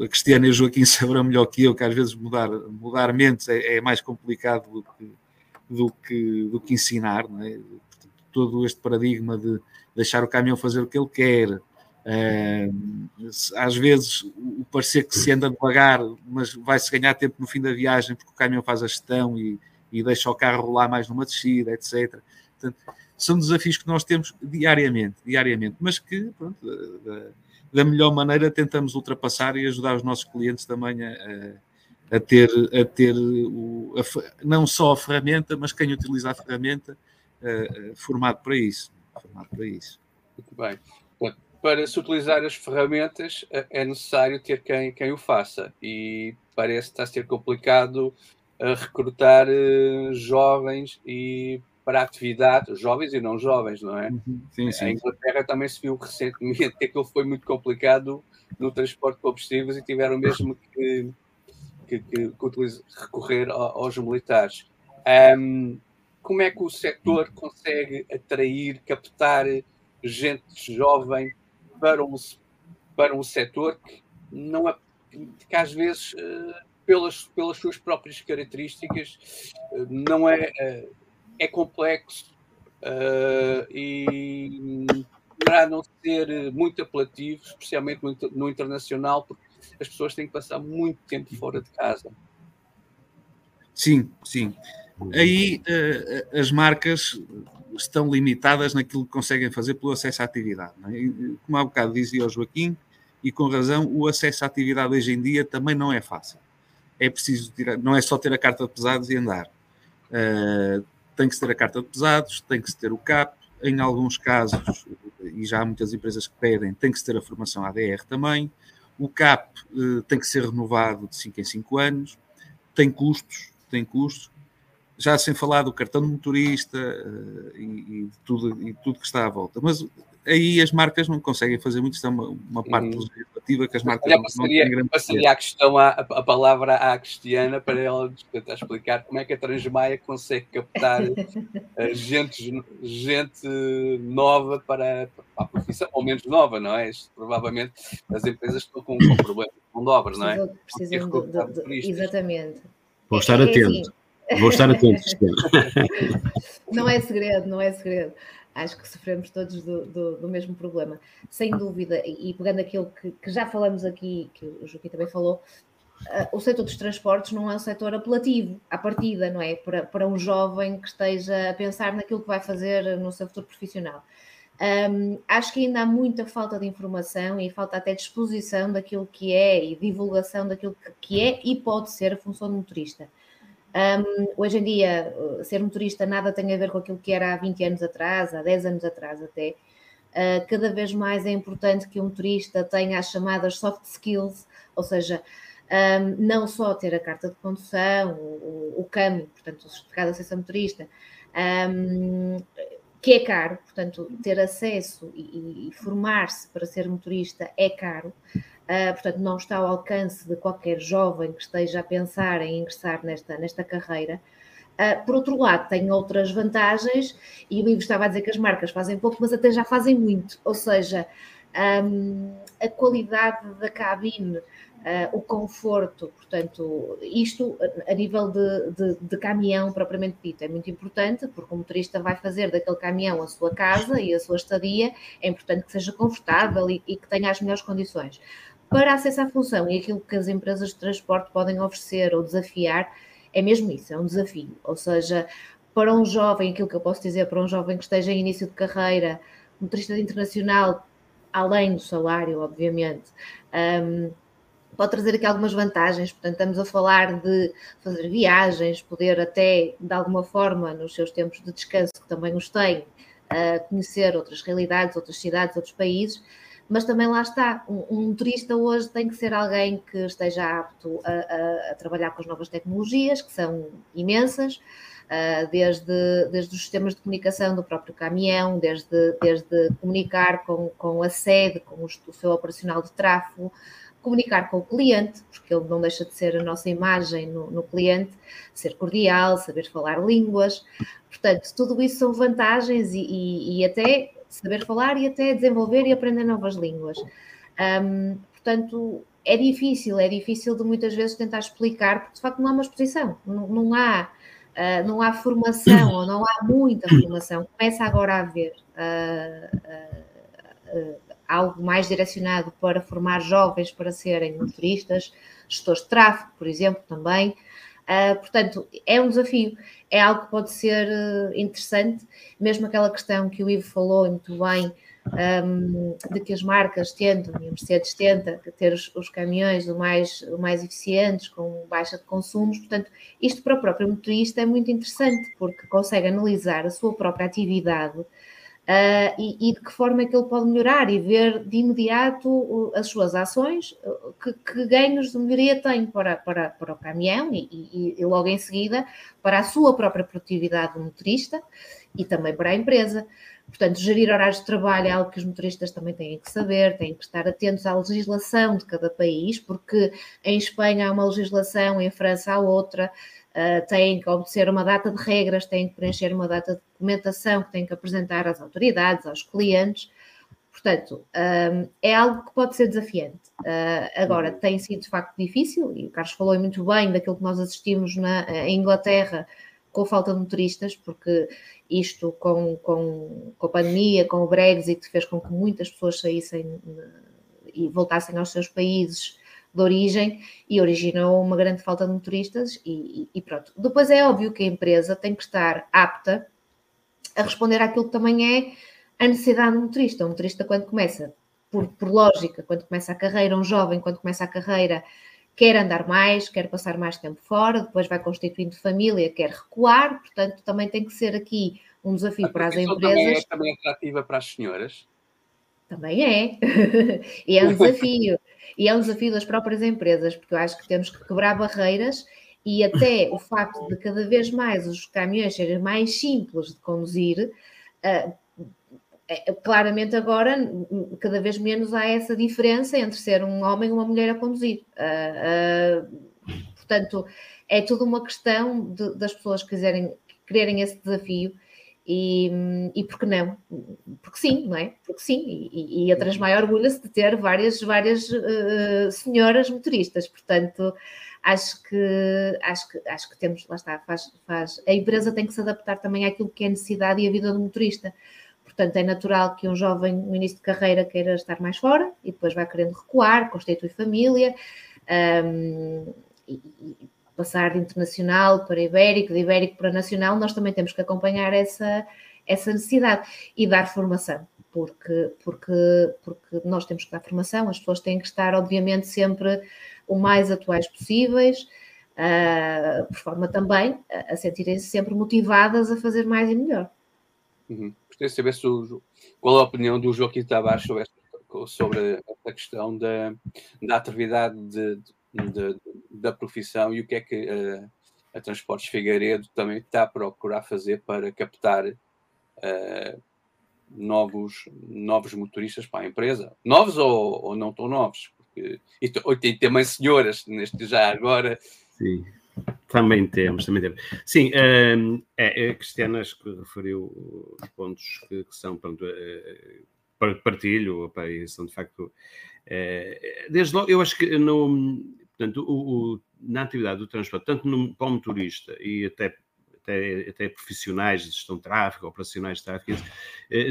a Cristiana e o Joaquim saberão melhor que eu que às vezes mudar, mudar mentes é, é mais complicado do que, do que, do que ensinar, não é? todo este paradigma de deixar o caminhão fazer o que ele quer, às vezes o parecer que se anda devagar, mas vai-se ganhar tempo no fim da viagem porque o caminhão faz a gestão e, e deixa o carro rolar mais numa descida, etc. Portanto, são desafios que nós temos diariamente, diariamente, mas que pronto, da, da, melhor maneira tentamos ultrapassar e ajudar os nossos clientes também a, a ter, a ter o, a, não só a ferramenta, mas quem utiliza a ferramenta formado para isso. Formado para isso. Muito bem para se utilizar as ferramentas é, é necessário ter quem, quem o faça e parece estar a ser complicado a recrutar uh, jovens e para atividade, jovens e não jovens, não é? Uhum. Sim, sim. A Inglaterra também se viu recentemente que aquilo foi muito complicado no transporte de combustíveis e tiveram mesmo que, que, que, que recorrer aos militares. Um, como é que o setor consegue atrair, captar gente jovem para um, para um setor que, não é, que às vezes, uh, pelas, pelas suas próprias características, uh, não é, uh, é complexo e para não ser muito apelativo, especialmente no, internacional, porque as pessoas têm que passar muito tempo fora de casa. Sim, sim. Aí as marcas estão limitadas naquilo que conseguem fazer pelo acesso à atividade. É? Como há bocado dizia o Joaquim, e com razão, o acesso à atividade hoje em dia também não é fácil. É preciso tirar, não é só ter a carta de pesados e andar. Uh, tem que se ter a carta de pesados, tem que se ter o CAP, em alguns casos, e já há muitas empresas que pedem, tem que se ter a formação ADR também. O CAP uh, tem que ser renovado de 5 em 5 anos, tem custos, tem custos. Já sem falar do cartão de motorista uh, e, e, tudo, e tudo que está à volta. Mas aí as marcas não conseguem fazer muito, isto é uma, uma parte hum. legislativa que as marcas não, passaria, não têm grande passaria a questão, a, a palavra à Cristiana para ela tentar explicar como é que a Transmaia consegue captar uh, gente, gente nova para, para, a profissão, ou menos nova, não é? Isto, provavelmente as empresas estão com, com problemas com dobras, não é? Precisam de, de, exatamente. Vou estar é, atento. É assim. Vou estar atento. não é segredo, não é segredo acho que sofremos todos do, do, do, mesmo problema, sem dúvida. E pegando aquilo que, que já falamos aqui, que o Joaquim também falou, uh, o setor dos transportes não é um setor apelativo à partida, não é? Para, para um jovem que esteja a pensar naquilo que vai fazer no seu futuro profissional. Um, acho que ainda há muita falta de informação e falta até de exposição daquilo que é e divulgação daquilo que, que é e pode ser a função do motorista. Um, hoje em dia, uh, ser motorista nada tem a ver com aquilo que era há 20 anos atrás, há 10 anos atrás até. Uh, cada vez mais é importante que o motorista tenha as chamadas soft skills, ou seja, um, não só ter a carta de condução, o, o CAM, portanto, o certificado de acesso motorista, um, que é caro, portanto, ter acesso e, e formar-se para ser motorista é caro. Uh, portanto, não está ao alcance de qualquer jovem que esteja a pensar em ingressar nesta, nesta carreira. Uh, por outro lado, tem outras vantagens, e o Ivo estava a dizer que as marcas fazem pouco, mas até já fazem muito, ou seja, um, a qualidade da cabine, uh, o conforto, portanto, isto a nível de, de, de, caminhão propriamente dito é muito importante, porque o motorista vai fazer daquele caminhão a sua casa e a sua estadia, é importante que seja confortável e, e que tenha as melhores condições para acesso à função e aquilo que as empresas de transporte podem oferecer ou desafiar, é mesmo isso, é um desafio. Ou seja, para um jovem, aquilo que eu posso dizer, para um jovem que esteja em início de carreira, motorista internacional, além do salário, obviamente, um, pode trazer aqui algumas vantagens. Portanto, estamos a falar de fazer viagens, poder até, de alguma forma, nos seus tempos de descanso, que também os tem, uh, conhecer outras realidades, outras cidades, outros países mas também lá está, um, um motorista hoje tem que ser alguém que esteja apto a, a, a trabalhar com as novas tecnologias, que são imensas, uh, desde, desde os sistemas de comunicação do próprio caminhão, desde, desde comunicar com, com a sede, com o, o seu operacional de tráfego, comunicar com o cliente, porque ele não deixa de ser a nossa imagem no, no, cliente, ser cordial, saber falar línguas. Portanto, tudo isso são vantagens e, e, e até saber falar e até desenvolver e aprender novas línguas. Um, portanto, é difícil, é difícil de muitas vezes tentar explicar, porque de facto não há uma exposição, não, não há. Uh, não há formação ou não há muita formação, começa agora a haver uh, uh, algo mais direcionado para formar jovens para serem motoristas, gestores de tráfego, por exemplo, também. Portanto, é um desafio. É algo que pode ser eh, interessante, mesmo aquela questão que o Ivo falou muito bem, um, de que as marcas tentam, e a Mercedes tenta, ter os, os, caminhões o mais, o mais eficientes, com baixa de consumos, portanto, isto para o próprio motorista é muito interessante, porque consegue analisar a sua própria atividade Uh, e, e, de que forma é que ele pode melhorar e ver de imediato as suas ações, que, que ganhos de melhoria tem para, para, para o caminhão e, e, e, logo em seguida para a sua própria produtividade do motorista e também para a empresa. Portanto, gerir horários de trabalho é algo que os motoristas também têm que saber, têm que estar atentos à legislação de cada país, porque em Espanha há uma legislação, em França há outra uh, têm que obedecer uma data de regras, têm que preencher uma data de documentação que têm que apresentar às autoridades, aos clientes. Portanto, um, é algo que pode ser desafiante. Uh, agora, tem sido de facto difícil, e o Carlos falou muito bem daquilo que nós assistimos na em Inglaterra com a falta de motoristas, porque isto com, com, com a pandemia, com o Brexit, fez com que muitas pessoas saíssem e voltassem aos seus países de origem e originou uma grande falta de motoristas e, e, pronto. Depois é óbvio que a empresa tem que estar apta a responder àquilo que também é a necessidade do motorista. O motorista, quando começa, por, por lógica, quando começa a carreira, um jovem, quando começa a carreira, quer andar mais, quer passar mais tempo fora, depois vai constituindo família, quer recuar, portanto, também tem que ser aqui um desafio a para as empresas. Também é também atrativa para as senhoras? Também é. e é um desafio. E é um desafio das próprias empresas, porque eu acho que temos que quebrar barreiras e até o facto de cada vez mais os caminhões serem mais simples de conduzir, uh, é, claramente agora cada vez menos há essa diferença entre ser um homem e uma mulher a conduzir. Uh, uh, portanto, é tudo uma questão de, das pessoas quiserem, quererem esse desafio e, e porque não? Porque sim, não é? Porque sim, e, e a Transmaia orgulha-se de ter várias, várias uh, senhoras motoristas, portanto, acho que, acho que, acho que temos, lá está, faz, faz, a empresa tem que se adaptar também àquilo que é a necessidade e a vida do motorista. Portanto, é natural que um jovem no início de carreira queira estar mais fora e depois vai querendo recuar, constitui família um, e, e, passar de internacional para ibérico, de ibérico para nacional, nós também temos que acompanhar essa, essa necessidade e dar formação, porque, porque, porque nós temos que dar formação, as pessoas têm que estar, obviamente, sempre o mais atuais possíveis. Uh, por forma também a, a sentirem-se sempre motivadas a fazer mais e melhor. Uhum. Gostaria de saber qual a opinião do Joaquim Tavares sobre, esta, sobre a questão da, da atividade de, de, da profissão e o que é que uh, a Transportes Figueiredo também está a procurar fazer para captar uh, novos, novos motoristas para a empresa. Novos ou, ou não tão novos? Porque, e, tem também senhoras neste já agora. Sim. Também temos, também temos. Sim, ehm, é, é, Cristiana acho que referiu os pontos que, que são, pronto, é, partilho, opa, são de facto, desde logo, eu acho que no, portanto, o, o, na atividade do transporte, tanto no, para o motorista e até, até, até profissionais de gestão de tráfego, operacionais de tráfego,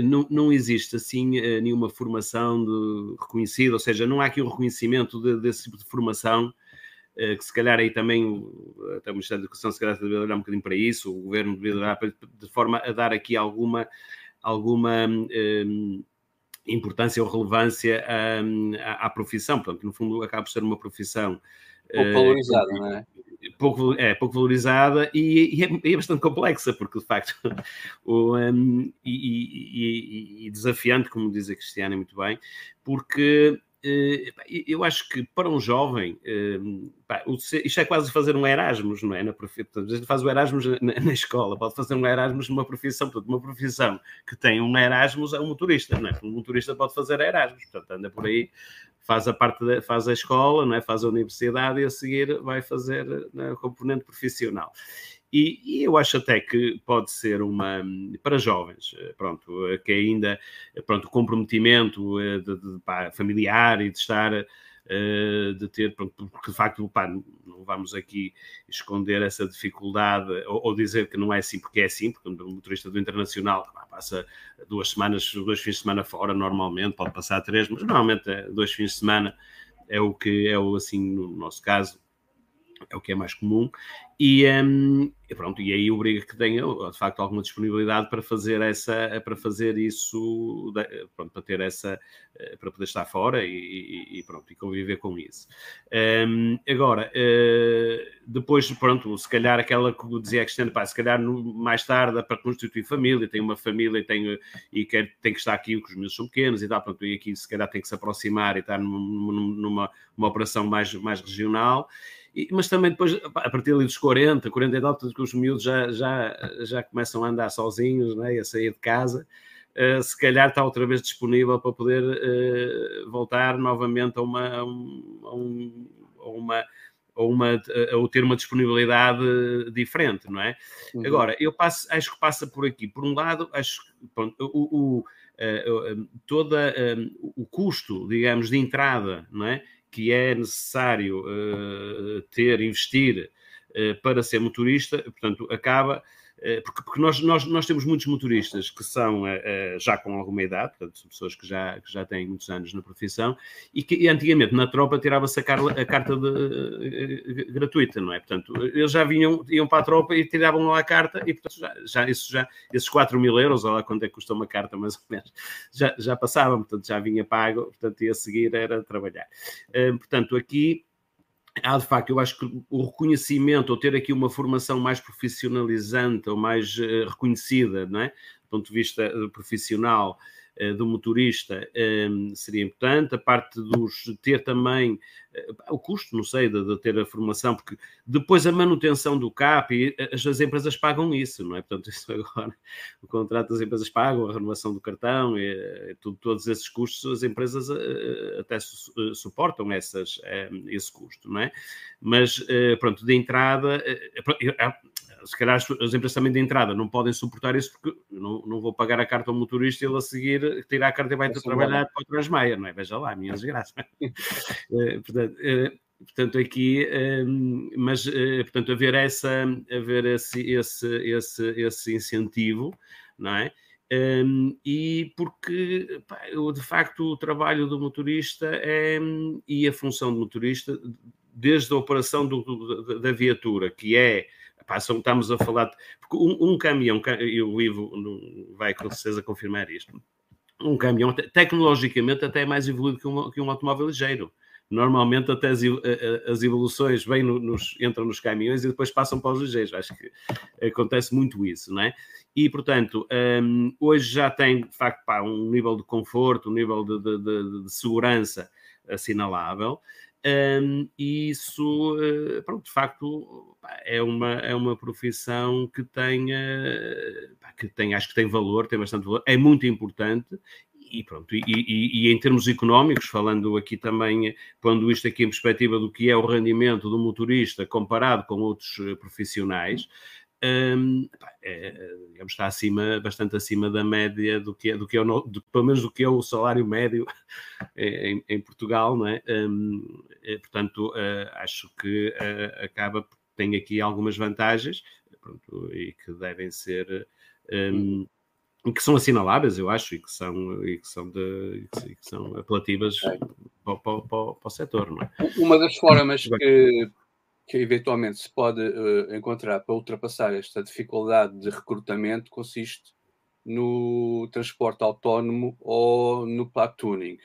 não, não existe assim nenhuma formação de, reconhecida, ou seja, não há aqui um reconhecimento de, desse tipo de formação eh, que se calhar aí também até o Ministério da Educação se calhar deve olhar um bocadinho para isso, o Governo deve olhar de forma a dar aqui alguma, alguma um, importância ou relevância à, à, profissão, portanto, no fundo acaba por ser uma profissão pouco uh, valorizada, não é? Pouco, é, pouco valorizada e, e, é, e, é, bastante complexa, porque de facto o, um, e, e, desafiante, como diz a Cristiana muito bem, porque eh, eu acho que para um jovem, eh, isto é quase fazer um Erasmus, não é? Na profissão, a gente faz o Erasmus na, escola, pode fazer um Erasmus numa profissão, portanto, uma profissão que tem um Erasmus é um motorista, não é? Um motorista pode fazer Erasmus, portanto, anda por aí, faz a parte, de, faz a escola, não é? Faz a universidade e a seguir vai fazer a componente profissional. E, e, eu acho até que pode ser uma para jovens, eh, pronto, eh, que ainda pronto, o comprometimento eh, de, de, pá, familiar e de estar de ter, pronto, porque de facto pá, não vamos aqui esconder essa dificuldade ou, ou, dizer que não é assim porque é assim, porque o motorista do internacional pá, passa duas semanas, dois fins de semana fora normalmente, pode passar três, mas normalmente dois fins de semana é o que é o assim no nosso caso é o que é mais comum, e, um, e, pronto, e aí obriga que tenha de facto alguma disponibilidade para fazer essa, para fazer isso, pronto, para ter essa, eh, para poder estar fora e, e pronto, e conviver com isso. Um, agora, uh, depois, pronto, se calhar aquela que dizia a Cristiano, pá, se calhar no, mais tarde para constituir família, tem uma família tem, e quer, tem que estar aqui, que os meus são pequenos e tal, pronto, e aqui se calhar tem que se aproximar e estar numa, numa, numa operação mais, mais regional. E, mas também depois, a partir ali dos 40, 40 e tal, que os miúdos já, já, já começam a andar sozinhos, né, a sair de casa, uh, se calhar está outra vez disponível para poder uh, voltar novamente a uma, a um, a uma ou, uma, ou ter uma disponibilidade diferente, não é? Uhum. Agora, eu passo, acho que passa por aqui. Por um lado, acho que pronto, o, o, uh, toda, o custo, digamos, de entrada, não é? Que é necessário uh, ter, investir uh, para ser motorista, portanto, acaba eh, porque, porque nós, nós, nós temos muitos motoristas que são uh, já com alguma idade, portanto, pessoas que já, que já têm muitos anos na profissão, e que e antigamente na tropa tirava-se a, a, carta de, gratuita, não é? Portanto, eles já vinham, iam para a tropa e tiravam lá a carta, e portanto, já, já, isso já esses 4 mil euros, ou lá quanto é que custa uma carta, mais ou menos, já, já passavam, portanto, já vinha pago, portanto, e a seguir era trabalhar. Portanto, aqui há de facto, eu acho que o reconhecimento, ou ter aqui uma formação mais profissionalizante ou mais uh, reconhecida, não é? do ponto de vista uh, profissional, eh, do motorista ehm, seria importante, a parte dos ter também eh, o custo, não sei, de, de, ter a formação, porque depois a manutenção do CAP, as, as, empresas pagam isso, não é? Portanto, isso agora, o contrato as empresas pagam, a renovação do cartão, e, e tudo, todos esses custos, as empresas eh, até su, suportam essas, esse custo, não é? Mas, pronto, de entrada, se calhar as, as, empresas também de entrada não podem suportar isso porque não, não vou pagar a carta ao motorista e ele a seguir tirar a carta e vai trabalhar para o Transmeia, não é? Veja lá, minha desgraça. Eh, portanto, eh, portanto, aqui, ehm, mas, eh, portanto, haver, essa, haver esse, esse, esse, esse incentivo, não é? Ehm, e porque pá, de facto o trabalho do motorista é, e a função do motorista, desde a operação do, do, da viatura, que é passam, estamos a falar. Porque um, um caminhão, e o Ivo vai com certeza confirmar isto, um caminhão, tecnologicamente, até é mais evoluído que um, que um automóvel ligeiro. Normalmente, até as, as evoluções vêm no, nos, entram nos caminhões e depois passam para os ligeiros. Acho que acontece muito isso, não é? E, portanto, um, hoje já tem, de facto, pá, um nível de conforto, um nível de, de, de, de segurança assinalável. Um, e isso, uh, pronto, de facto, é uma, é uma profissão que tem, que tem, acho que tem valor, tem bastante valor, é muito importante e pronto, e, e, e, em termos económicos, falando aqui também, pondo isto aqui em perspectiva do que é o rendimento do motorista comparado com outros eh, profissionais, um, é, está acima, bastante acima da média do que é, do que é o, do, pelo menos do que é o salário médio em, em Portugal, não é? É portanto, uh, acho que acaba, tem aqui algumas vantagens pronto, e que devem ser. Um, que são assinaláveis, eu acho, e que são, e que são, de, e que são apelativas é. para, para, para, para, o setor. Não é? Uma das formas que que eventualmente se pode uh, encontrar para ultrapassar esta dificuldade de recrutamento consiste no transporte autónomo ou no platooning.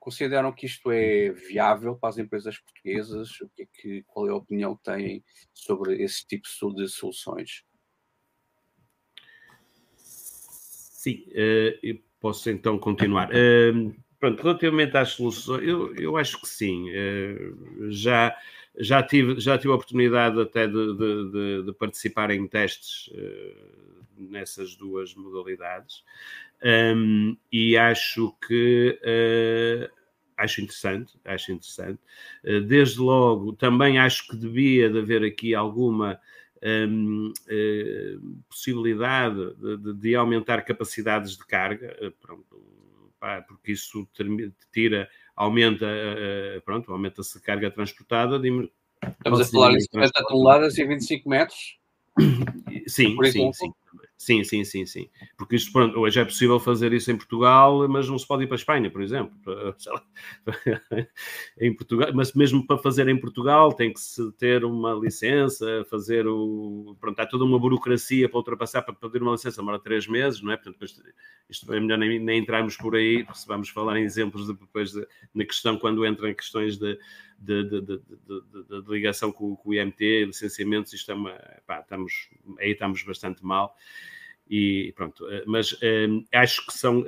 Consideram que isto é viável para as empresas portuguesas? O que é que, qual é a opinião que têm sobre esse tipo de soluções? Sim, uh, posso então continuar. Uh, pronto, relativamente às soluções, eu, eu acho que sim. Uh, já já tive, já tive a oportunidade até de, de, de, participar em testes uh, nessas duas modalidades um, e acho que acho interessante, acho interessante. Desde logo, também acho que devia de haver aqui alguma um, possibilidade de, aumentar capacidades de carga, pronto, pá, porque isso tira aumenta, uh, pronto, aumenta-se a carga transportada. Estamos a falar em 50 toneladas e 25 metros? Sim, sim, sim. Sim, sim, sim, sim. Porque isto, pronto, hoje é possível fazer isso em Portugal, mas não se pode ir para a Espanha, por exemplo. em Portugal, mas mesmo para fazer em Portugal tem que se ter uma licença, fazer o. Pronto, há toda uma burocracia para ultrapassar, para pedir uma licença, demora três meses, não é? Portanto, depois, isto é melhor nem, nem entrarmos por aí, se vamos falar em exemplos de, depois de, na questão, quando entram em questões de, de, de, de, de, ligação com, com o IMT, licenciamentos, isto é uma, pá, estamos, aí estamos bastante mal e pronto, eh, mas um, eh, acho que são,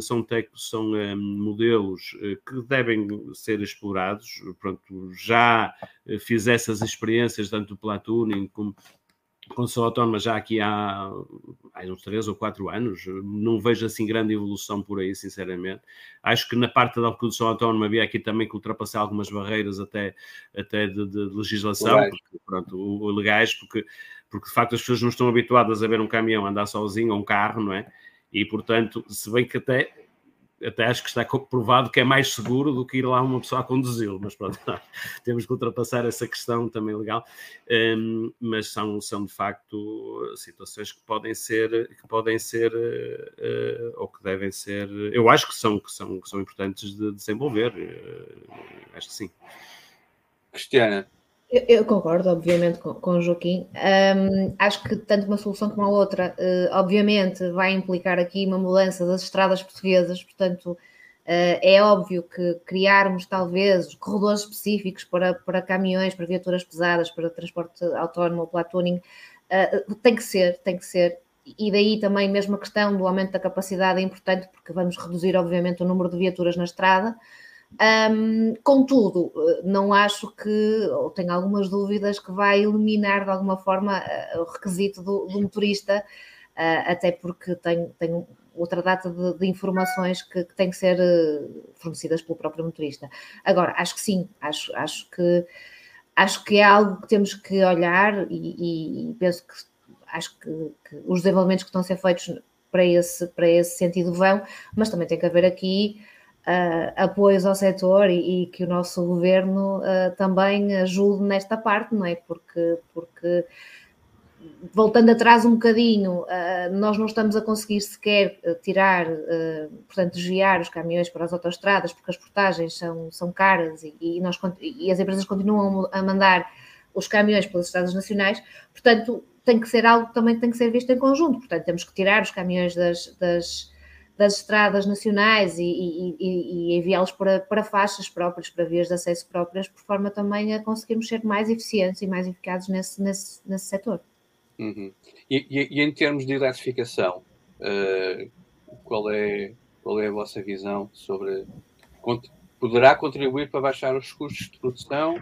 são, tec, são um, eh, modelos que devem ser explorados. Pronto, já fiz essas experiências, tanto do platooning como condução autónoma já aqui há, há uns 3 ou 4 anos, não vejo assim grande evolução por aí, sinceramente. Acho que na parte da condução autónoma havia aqui também que ultrapassar algumas barreiras até, até de, de legislação, legais. Porque, pronto, o, o legais, porque porque de facto as pessoas não estão habituadas a ver um caminhão andar sozinho ou um carro, não é? E portanto, se bem que até até acho que está comprovado que é mais seguro do que ir lá uma pessoa a conduzi-lo, mas pronto, temos que ultrapassar essa questão também legal. Um, mas são, são de facto situações que podem ser, que podem ser uh, ou que devem ser, eu acho que são, que são, que são importantes de desenvolver. Uh, acho que sim. Cristiana, eu, eu, concordo, obviamente, com, com o Joaquim. Um, acho que tanto uma solução como a outra, uh, obviamente, vai implicar aqui uma mudança das estradas portuguesas, portanto, uh, é óbvio que criarmos talvez corredores específicos para, para caminhões, para viaturas pesadas, para transporte autónomo platooning, uh, tem que ser, tem que ser. E daí também mesmo a questão do aumento da capacidade é importante, porque vamos reduzir, obviamente, o número de viaturas na estrada. Um, contudo, não acho que, ou tenho algumas dúvidas, que vai eliminar de alguma forma uh, o requisito do, do motorista, uh, até porque tenho, tenho outra data de, de informações que, que têm que ser fornecidas pelo próprio motorista. Agora, acho que sim, acho, acho que acho que é algo que temos que olhar e, e penso que acho que, que, os desenvolvimentos que estão a ser feitos para esse, para esse sentido vão, mas também tem que haver aqui uh, apoios ao setor e, e, que o nosso governo uh, também ajude nesta parte, não é? Porque, porque voltando atrás um bocadinho, uh, nós não estamos a conseguir sequer tirar, portanto, desviar os caminhões para as autoestradas, porque as portagens são, são caras e, e, nós, e as empresas continuam a mandar os caminhões pelas estradas nacionais, portanto, tem que ser algo que também tem que ser visto em conjunto, portanto, temos que tirar os caminhões das, das das estradas nacionais e, e, e enviá-los para, para faixas próprias, para vias de acesso próprias, por forma também a conseguirmos ser mais eficientes e mais eficazes nesse, nesse, nesse setor. Uhum. E, em termos de eletrificação, uh, qual, é, qual é a vossa visão sobre. Poderá contribuir para baixar os custos de produção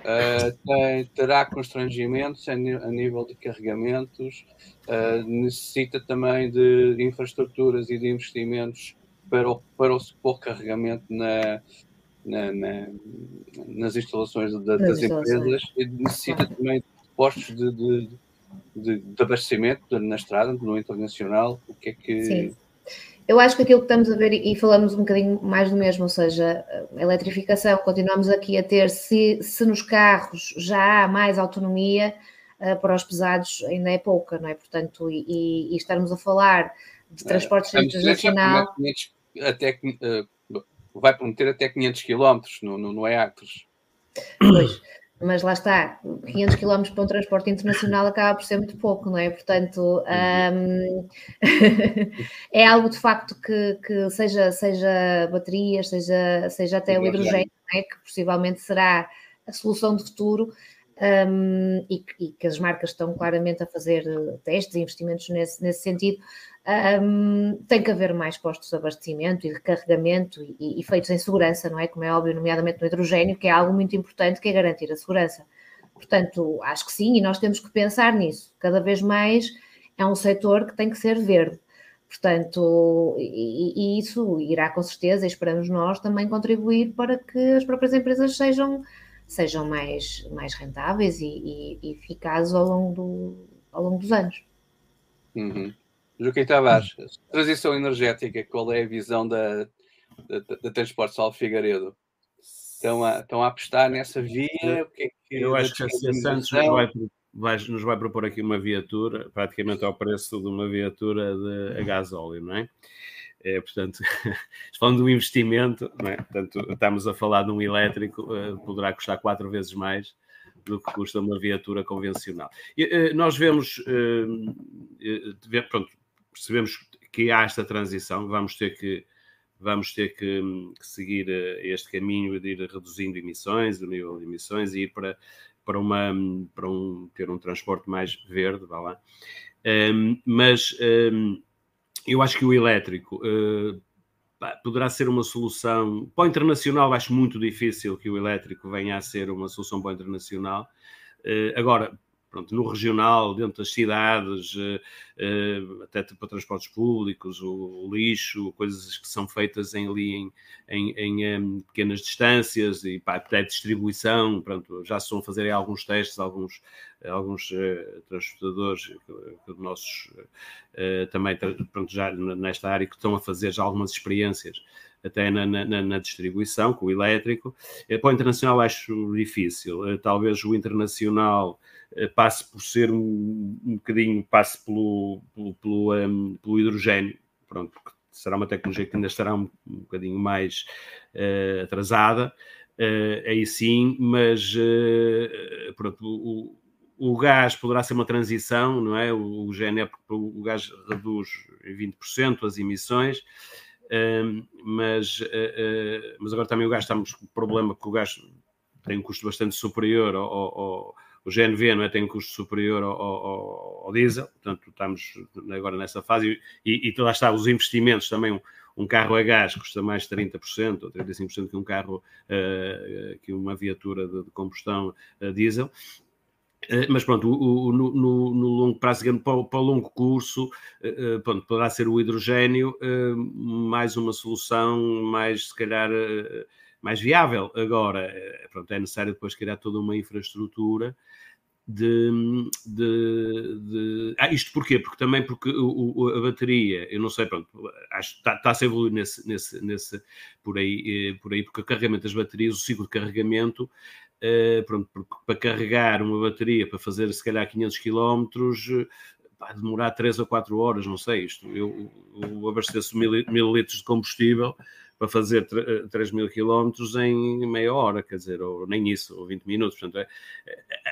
Uh, tem, terá constrangimentos a, nível de carregamentos, uh, necessita também de infraestruturas e de investimentos para o, para o supor carregamento na, na, na, nas instalações da, das empresas e necessita também de postos de, de, de, de abastecimento na estrada, no internacional. O que é que. Sim eu acho que aquilo que estamos a ver, e falamos um bocadinho mais do mesmo, ou seja, a eletrificação, continuamos aqui a ter, se, se nos carros já há mais autonomia, para os pesados ainda é pouca, não é? Portanto, e, e estarmos a falar de transportes uh, internacional. Até, uh, vai prometer até 500 km, não é actos. Pois mas lá está, 500 km para um transporte internacional acaba por ser muito pouco, não é? Portanto, um, é algo de facto que, que, seja, seja baterias, seja, seja até o hidrogênio, é? que possivelmente será a solução de futuro. Um, e, e, que as marcas estão claramente a fazer testes e investimentos nesse, nesse sentido, um, tem que haver mais postos de abastecimento e de carregamento e, e, feitos em segurança, não é? Como é óbvio, nomeadamente no hidrogênio, que é algo muito importante, que é garantir a segurança. Portanto, acho que sim, e nós temos que pensar nisso. Cada vez mais é um setor que tem que ser verde. Portanto, e, e isso irá com certeza, esperamos nós, também contribuir para que as próprias empresas sejam, sejam mais, mais rentáveis e, e eficazes ao longo, do, ao longo dos anos. Uhum. Joaquim Tavares, transição energética, qual é a visão da, da, da Transportes Salvo Figueiredo? Estão a, estão a apostar nessa via? Que é que eu acho que a Cia Santos nos vai, vai, nos vai propor aqui uma viatura, praticamente ao preço de uma viatura de a gasóleo, não é? É, portanto, falando do investimento, é? portanto, estamos a falar de um elétrico, uh, poderá custar quatro vezes mais do que custa uma viatura convencional. E, uh, nós vemos, uh, pronto, percebemos que há esta transição, vamos ter que vamos ter que, que, seguir eh, este caminho de ir reduzindo emissões, o nível de emissões e ir para, para, uma, para um, ter um transporte mais verde, vá lá. Um, mas um, eu acho que o elétrico uh, poderá ser uma solução para o internacional, acho muito difícil que o elétrico venha a ser uma solução para o internacional. Uh, agora, pronto, no regional, dentro das cidades, até para transportes públicos, o, o, lixo, coisas que são feitas em, ali em, em, em pequenas distâncias e para até distribuição, pronto, já se estão a fazer alguns testes, alguns, alguns uh, transportadores, nossos uh, também pronto, já nesta área que estão a fazer já algumas experiências até na, na, na, distribuição, com o elétrico. Eh, para o internacional acho difícil. Eh, talvez o internacional eh, passe por ser um, um bocadinho, passe pelo, pelo, pelo, um, pelo hidrogênio, pronto, porque será uma tecnologia que ainda estará um, um bocadinho mais uh, atrasada, uh, aí sim, mas uh, pronto, o, o gás poderá ser uma transição, não é? O, o GNE, porque o gás reduz em 20% as emissões, mas, uh, uh, mas agora também o gás estamos com o problema que o gás tem um custo bastante superior ao, ao, o GNV não é, tem um custo superior ao, ao, ao, diesel, portanto estamos agora nessa fase e, e lá está os investimentos também um, um, carro a gás custa mais de 30% ou 35% que um carro uh, que uma viatura de, de combustão diesel. Eh, mas pronto, o, o, no, no, longo prazo, para, para, o longo curso, pronto, poderá ser o hidrogênio mais uma solução, mais se calhar mais viável. Agora, pronto, é necessário depois criar toda uma infraestrutura de, de, de... Ah, isto porquê? Porque também porque o, a bateria, eu não sei, pronto, acho que está, está a se evoluir nesse, nesse, nesse, por, aí, por aí, porque o carregamento das baterias, o ciclo de carregamento Uh, pronto, para carregar uma bateria para fazer se calhar 500 km vai demorar 3 ou 4 horas, não sei. Isto, eu, eu abasteço mil, mil litros de combustível para fazer 3 eh, mil quilómetros em meia hora, quer dizer, ou nem isso, ou 20 minutos. Portanto, é,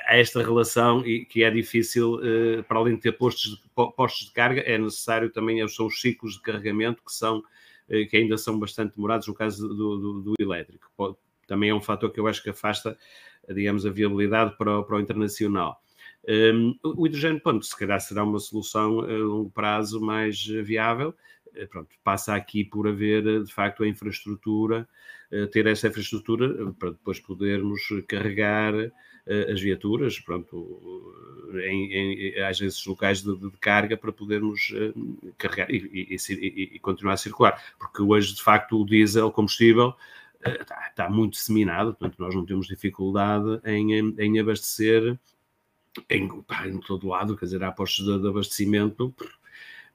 há esta relação e que é difícil, uh, para além de ter postos de, postos de carga, é necessário também, são os ciclos de carregamento que são que ainda são bastante demorados no caso do, do, do elétrico. Também é um fator que eu acho que afasta, digamos, a viabilidade para, o, para o internacional. Um, o hidrogênio, pronto, se calhar será uma solução a longo prazo mais viável. Eh, pronto, passa aqui por haver, de facto, a infraestrutura, eh, ter essa infraestrutura eh, para depois podermos carregar as viaturas, pronto, em, em, às vezes locais de, de, carga para podermos carregar e, e, e, e, continuar a circular. Porque hoje, de facto, o diesel, combustível, está, está, muito disseminado, portanto, nós não temos dificuldade em, em abastecer em, pá, em todo lado, quer dizer, há postos de, de abastecimento,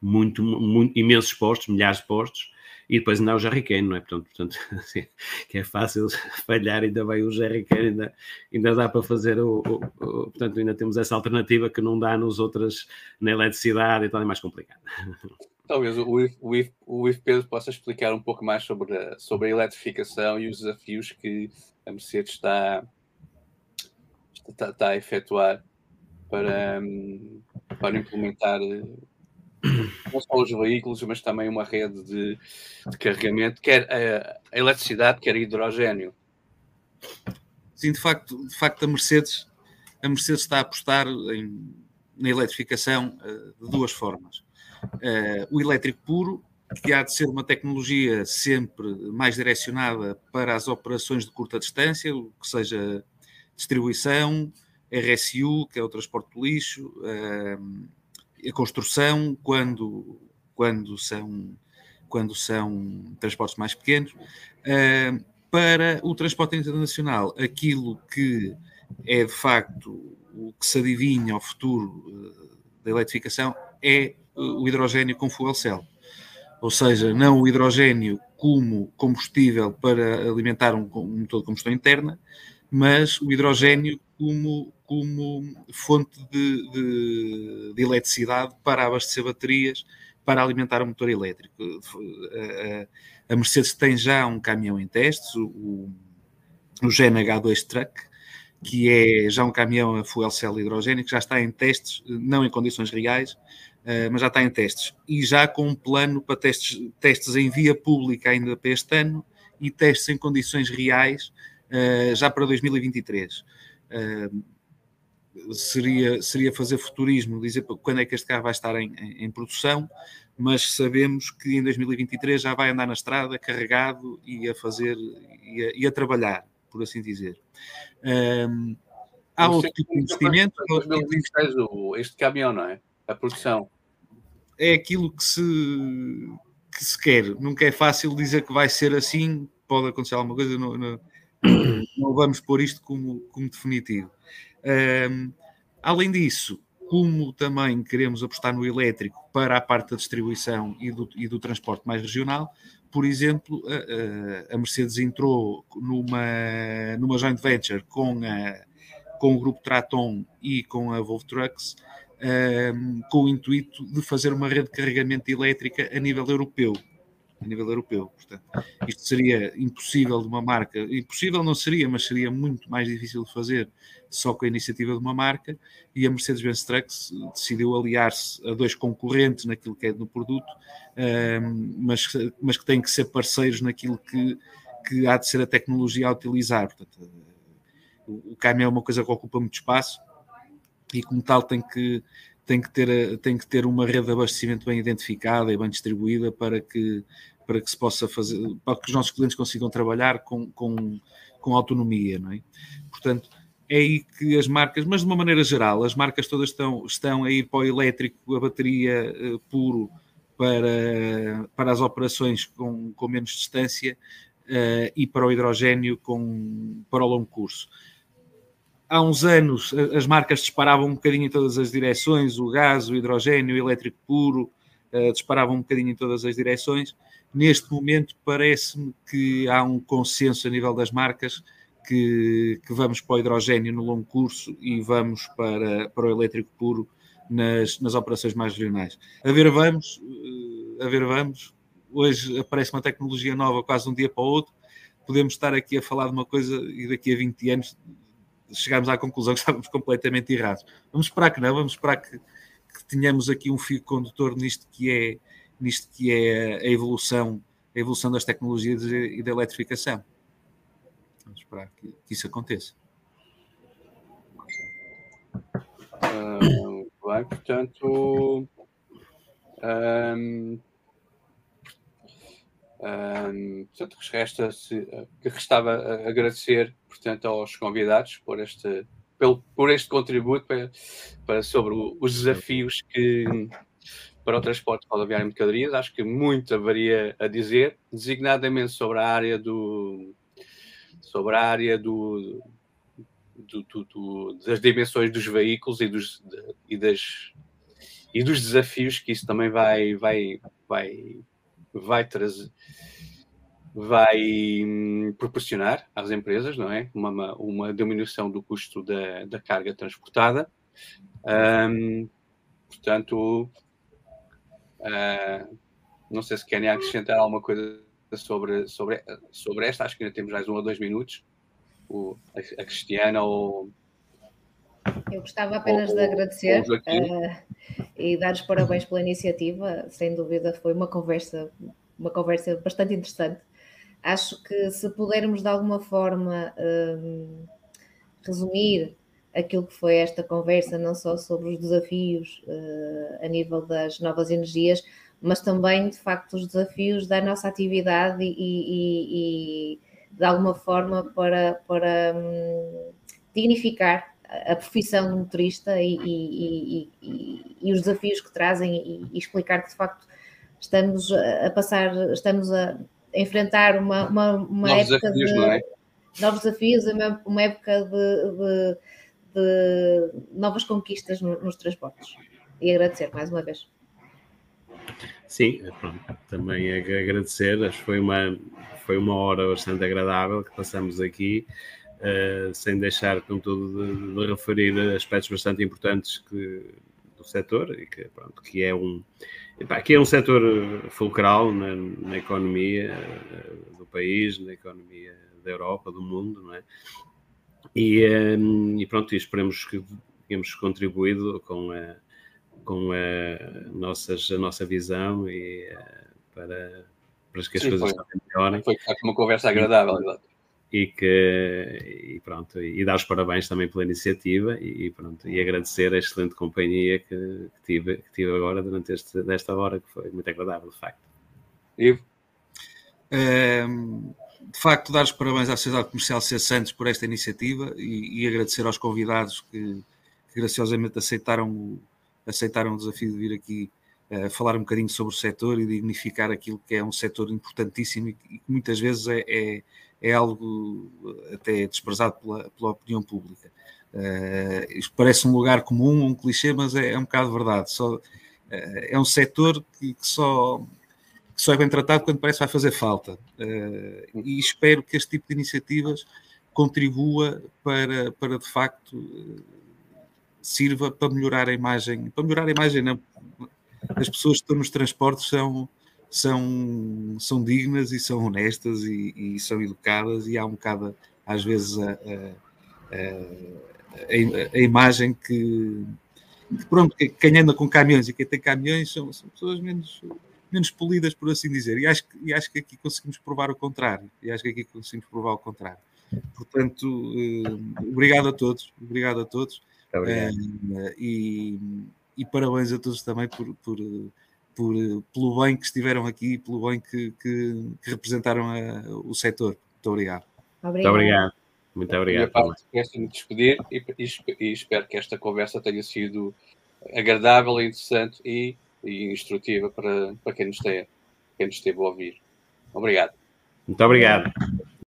muito, muito, imensos postos, milhares de postos, e depois ainda há o Jerrycan, não é? Portanto, portanto assim, que é fácil falhar, ainda bem o Jerrycan, ainda, ainda dá para fazer o, o, o, Portanto, ainda temos essa alternativa que não dá nos outras, na eletricidade e tal, é mais complicado. Talvez o o, o IF Pedro possa explicar um pouco mais sobre a, sobre a eletrificação e os desafios que a Mercedes está, está, está a efetuar para, hum, para implementar não só os veículos, mas também uma rede de, de carregamento, quer a, a, eletricidade, quer hidrogênio. Sim, de facto, de facto a Mercedes a Mercedes está a apostar em, na eletrificação uh, de duas formas uh, o elétrico puro, que há de ser uma tecnologia sempre mais direcionada para as operações de curta distância, o que seja distribuição, RSU, que é o transporte do lixo, uh, a construção, quando, quando, são, quando são transportes mais pequenos. Uh, para o transporte internacional, aquilo que é de facto o que se adivinha ao futuro uh, da eletrificação é o hidrogênio com fuel cell. Ou seja, não o hidrogênio como combustível para alimentar um, um motor de combustão interna, mas o hidrogênio como, como fonte de, de, de, eletricidade para abastecer baterias para alimentar o motor elétrico. A, Mercedes tem já um caminhão em testes, o, o GNH2 Truck, que é já um caminhão a fuel cell hidrogênio, que já está em testes, não em condições reais, uh, mas já está em testes. E já com um plano para testes, testes em via pública ainda para este ano e testes em condições reais uh, já para 2023. Uh, eh, seria, seria fazer futurismo, dizer quando é que este carro vai estar em, em, em, produção, mas sabemos que em 2023 já vai andar na estrada carregado e a fazer e a, e a trabalhar, por assim dizer. Um, há outro tipo de investimento. 2026, este caminhão, não é? A produção. É aquilo que se, que se quer. Nunca é fácil dizer que vai ser assim, pode acontecer alguma coisa, não, não, não vamos pôr isto como, como definitivo. Um, além disso, como também queremos apostar no elétrico para a parte da distribuição e do, e do transporte mais regional, por exemplo, a, a Mercedes entrou numa, numa joint venture com, a, com o grupo Traton e com a Volvo Trucks, um, com o intuito de fazer uma rede de carregamento elétrica a nível europeu a nível europeu. Portanto, isto seria impossível de uma marca, impossível não seria, mas seria muito mais difícil de fazer só com a iniciativa de uma marca, e a Mercedes-Benz Trucks decidiu aliar-se a dois concorrentes naquilo que é do produto, mas, mas que têm que ser parceiros naquilo que, que há de ser a tecnologia a utilizar. Portanto, o caminhão é uma coisa que ocupa muito espaço e como tal tem que tem que ter tem que ter uma rede de abastecimento bem identificada e bem distribuída para que para que se possa fazer, para que os nossos clientes consigam trabalhar com, com, com autonomia, não é? Portanto, é aí que as marcas, mas de uma maneira geral, as marcas todas estão, estão a ir para o elétrico, a bateria uh, puro para, para as operações com, com menos distância uh, e para o hidrogênio com, para o longo curso. Há uns anos as marcas disparavam um bocadinho em todas as direções, o gás, o hidrogênio, o elétrico puro, uh, disparavam um bocadinho em todas as direções neste momento parece-me que há um consenso a nível das marcas que, que, vamos para o hidrogênio no longo curso e vamos para, para o elétrico puro nas, nas operações mais regionais. A ver, vamos, eh, a ver, vamos. Hoje aparece uma tecnologia nova quase um dia para o outro. Podemos estar aqui a falar de uma coisa e daqui a 20 anos chegarmos à conclusão que estávamos completamente errados. Vamos esperar que não, vamos esperar que, que tenhamos aqui um fio condutor nisto que é nisto que é a evolução, a evolução das tecnologias e da eletrificação. Vamos esperar que, que isso aconteça. Uh, bem, portanto, um, um, portanto resta -se, que restava agradecer portanto, aos convidados por este, pelo, por este contributo para, para sobre os desafios que, para o transporte rodoviário de mercadorias, acho que muito haveria a dizer, designadamente sobre a área do sobre a área do, do, do, do das dimensões dos veículos e dos, de, e, das, e dos desafios que isso também vai vai vai vai trazer vai hum, proporcionar às empresas, não é? Uma, uma diminuição do custo da, da carga transportada. Um, portanto, Uh, não sei se querem acrescentar alguma coisa sobre, sobre, sobre esta. Acho que ainda temos mais um ou dois minutos. O, a, a Cristiana ou. Eu gostava apenas ou, de agradecer uh, e dar os parabéns pela iniciativa. Sem dúvida, foi uma conversa, uma conversa bastante interessante. Acho que se pudermos de alguma forma uh, resumir aquilo que foi esta conversa, não só sobre os desafios uh, a nível das novas energias, mas também, de facto, os desafios da nossa atividade e, e, e de alguma forma, para, para um, dignificar a profissão do motorista e, e, os desafios que trazem e, explicar que, de facto, estamos a passar, estamos a enfrentar uma, uma, uma época desafios, de... É? Novos desafios, uma época de, de de novas conquistas nos transportes. E agradecer mais uma vez. Sim, pronto, também agradecer, acho que foi uma, foi uma hora bastante agradável que passamos aqui, uh, sem deixar, contudo, de, de, referir aspectos bastante importantes que, do setor, e que, pronto, que é um, que é um setor fulcral na, na economia uh, do país, na economia da Europa, do mundo, não é? E, um, e pronto, e esperemos que tenhamos contribuído com a, com a, nossas, a nossa visão e uh, para, para que as Sim, coisas foi, melhorem. Foi uma conversa agradável, e, e que e pronto, e dar os parabéns também pela iniciativa e, pronto, e agradecer a excelente companhia que, que, tive, que tive agora durante este, desta hora, que foi muito agradável, de facto. Ivo? Um de facto, dar os parabéns à Sociedade Comercial C. Santos por esta iniciativa e, e agradecer aos convidados que, que graciosamente aceitaram o, aceitaram o desafio de vir aqui uh, falar um bocadinho sobre o setor e dignificar aquilo que é um setor importantíssimo e que muitas vezes é, é, é algo até desprezado pela, pela opinião pública. Uh, isto parece um lugar comum, um clichê, mas é, é um bocado verdade. Só, uh, é um setor que, que, só, só é bem tratado quando parece que vai fazer falta. Uh, e espero que este tipo de iniciativas contribua para, para de facto, sirva para melhorar a imagem. Para melhorar a imagem, não. As pessoas que estão nos transportes são, são, são dignas e são honestas e, e são educadas, e há um bocado, às vezes, a, a, a a, imagem que, que, pronto, quem anda com caminhões e quem tem caminhões são, são pessoas menos, menos polidas, por assim dizer. E acho, e acho que aqui conseguimos provar o contrário. E acho que aqui conseguimos provar o contrário. Portanto, eh, obrigado a todos. Obrigado a todos. Eh, e, e, parabéns a todos também por, por, por, pelo bem que estiveram aqui, pelo bem que, que, que representaram a, o setor. Muito obrigado. Obrigado. Muito obrigado. Muito obrigado. Quero-me despedir e, e, e, espero que esta conversa tenha sido agradável, interessante e, e instrutiva para, para quem, nos quem nos esteve a ouvir. Obrigado. Muito obrigado.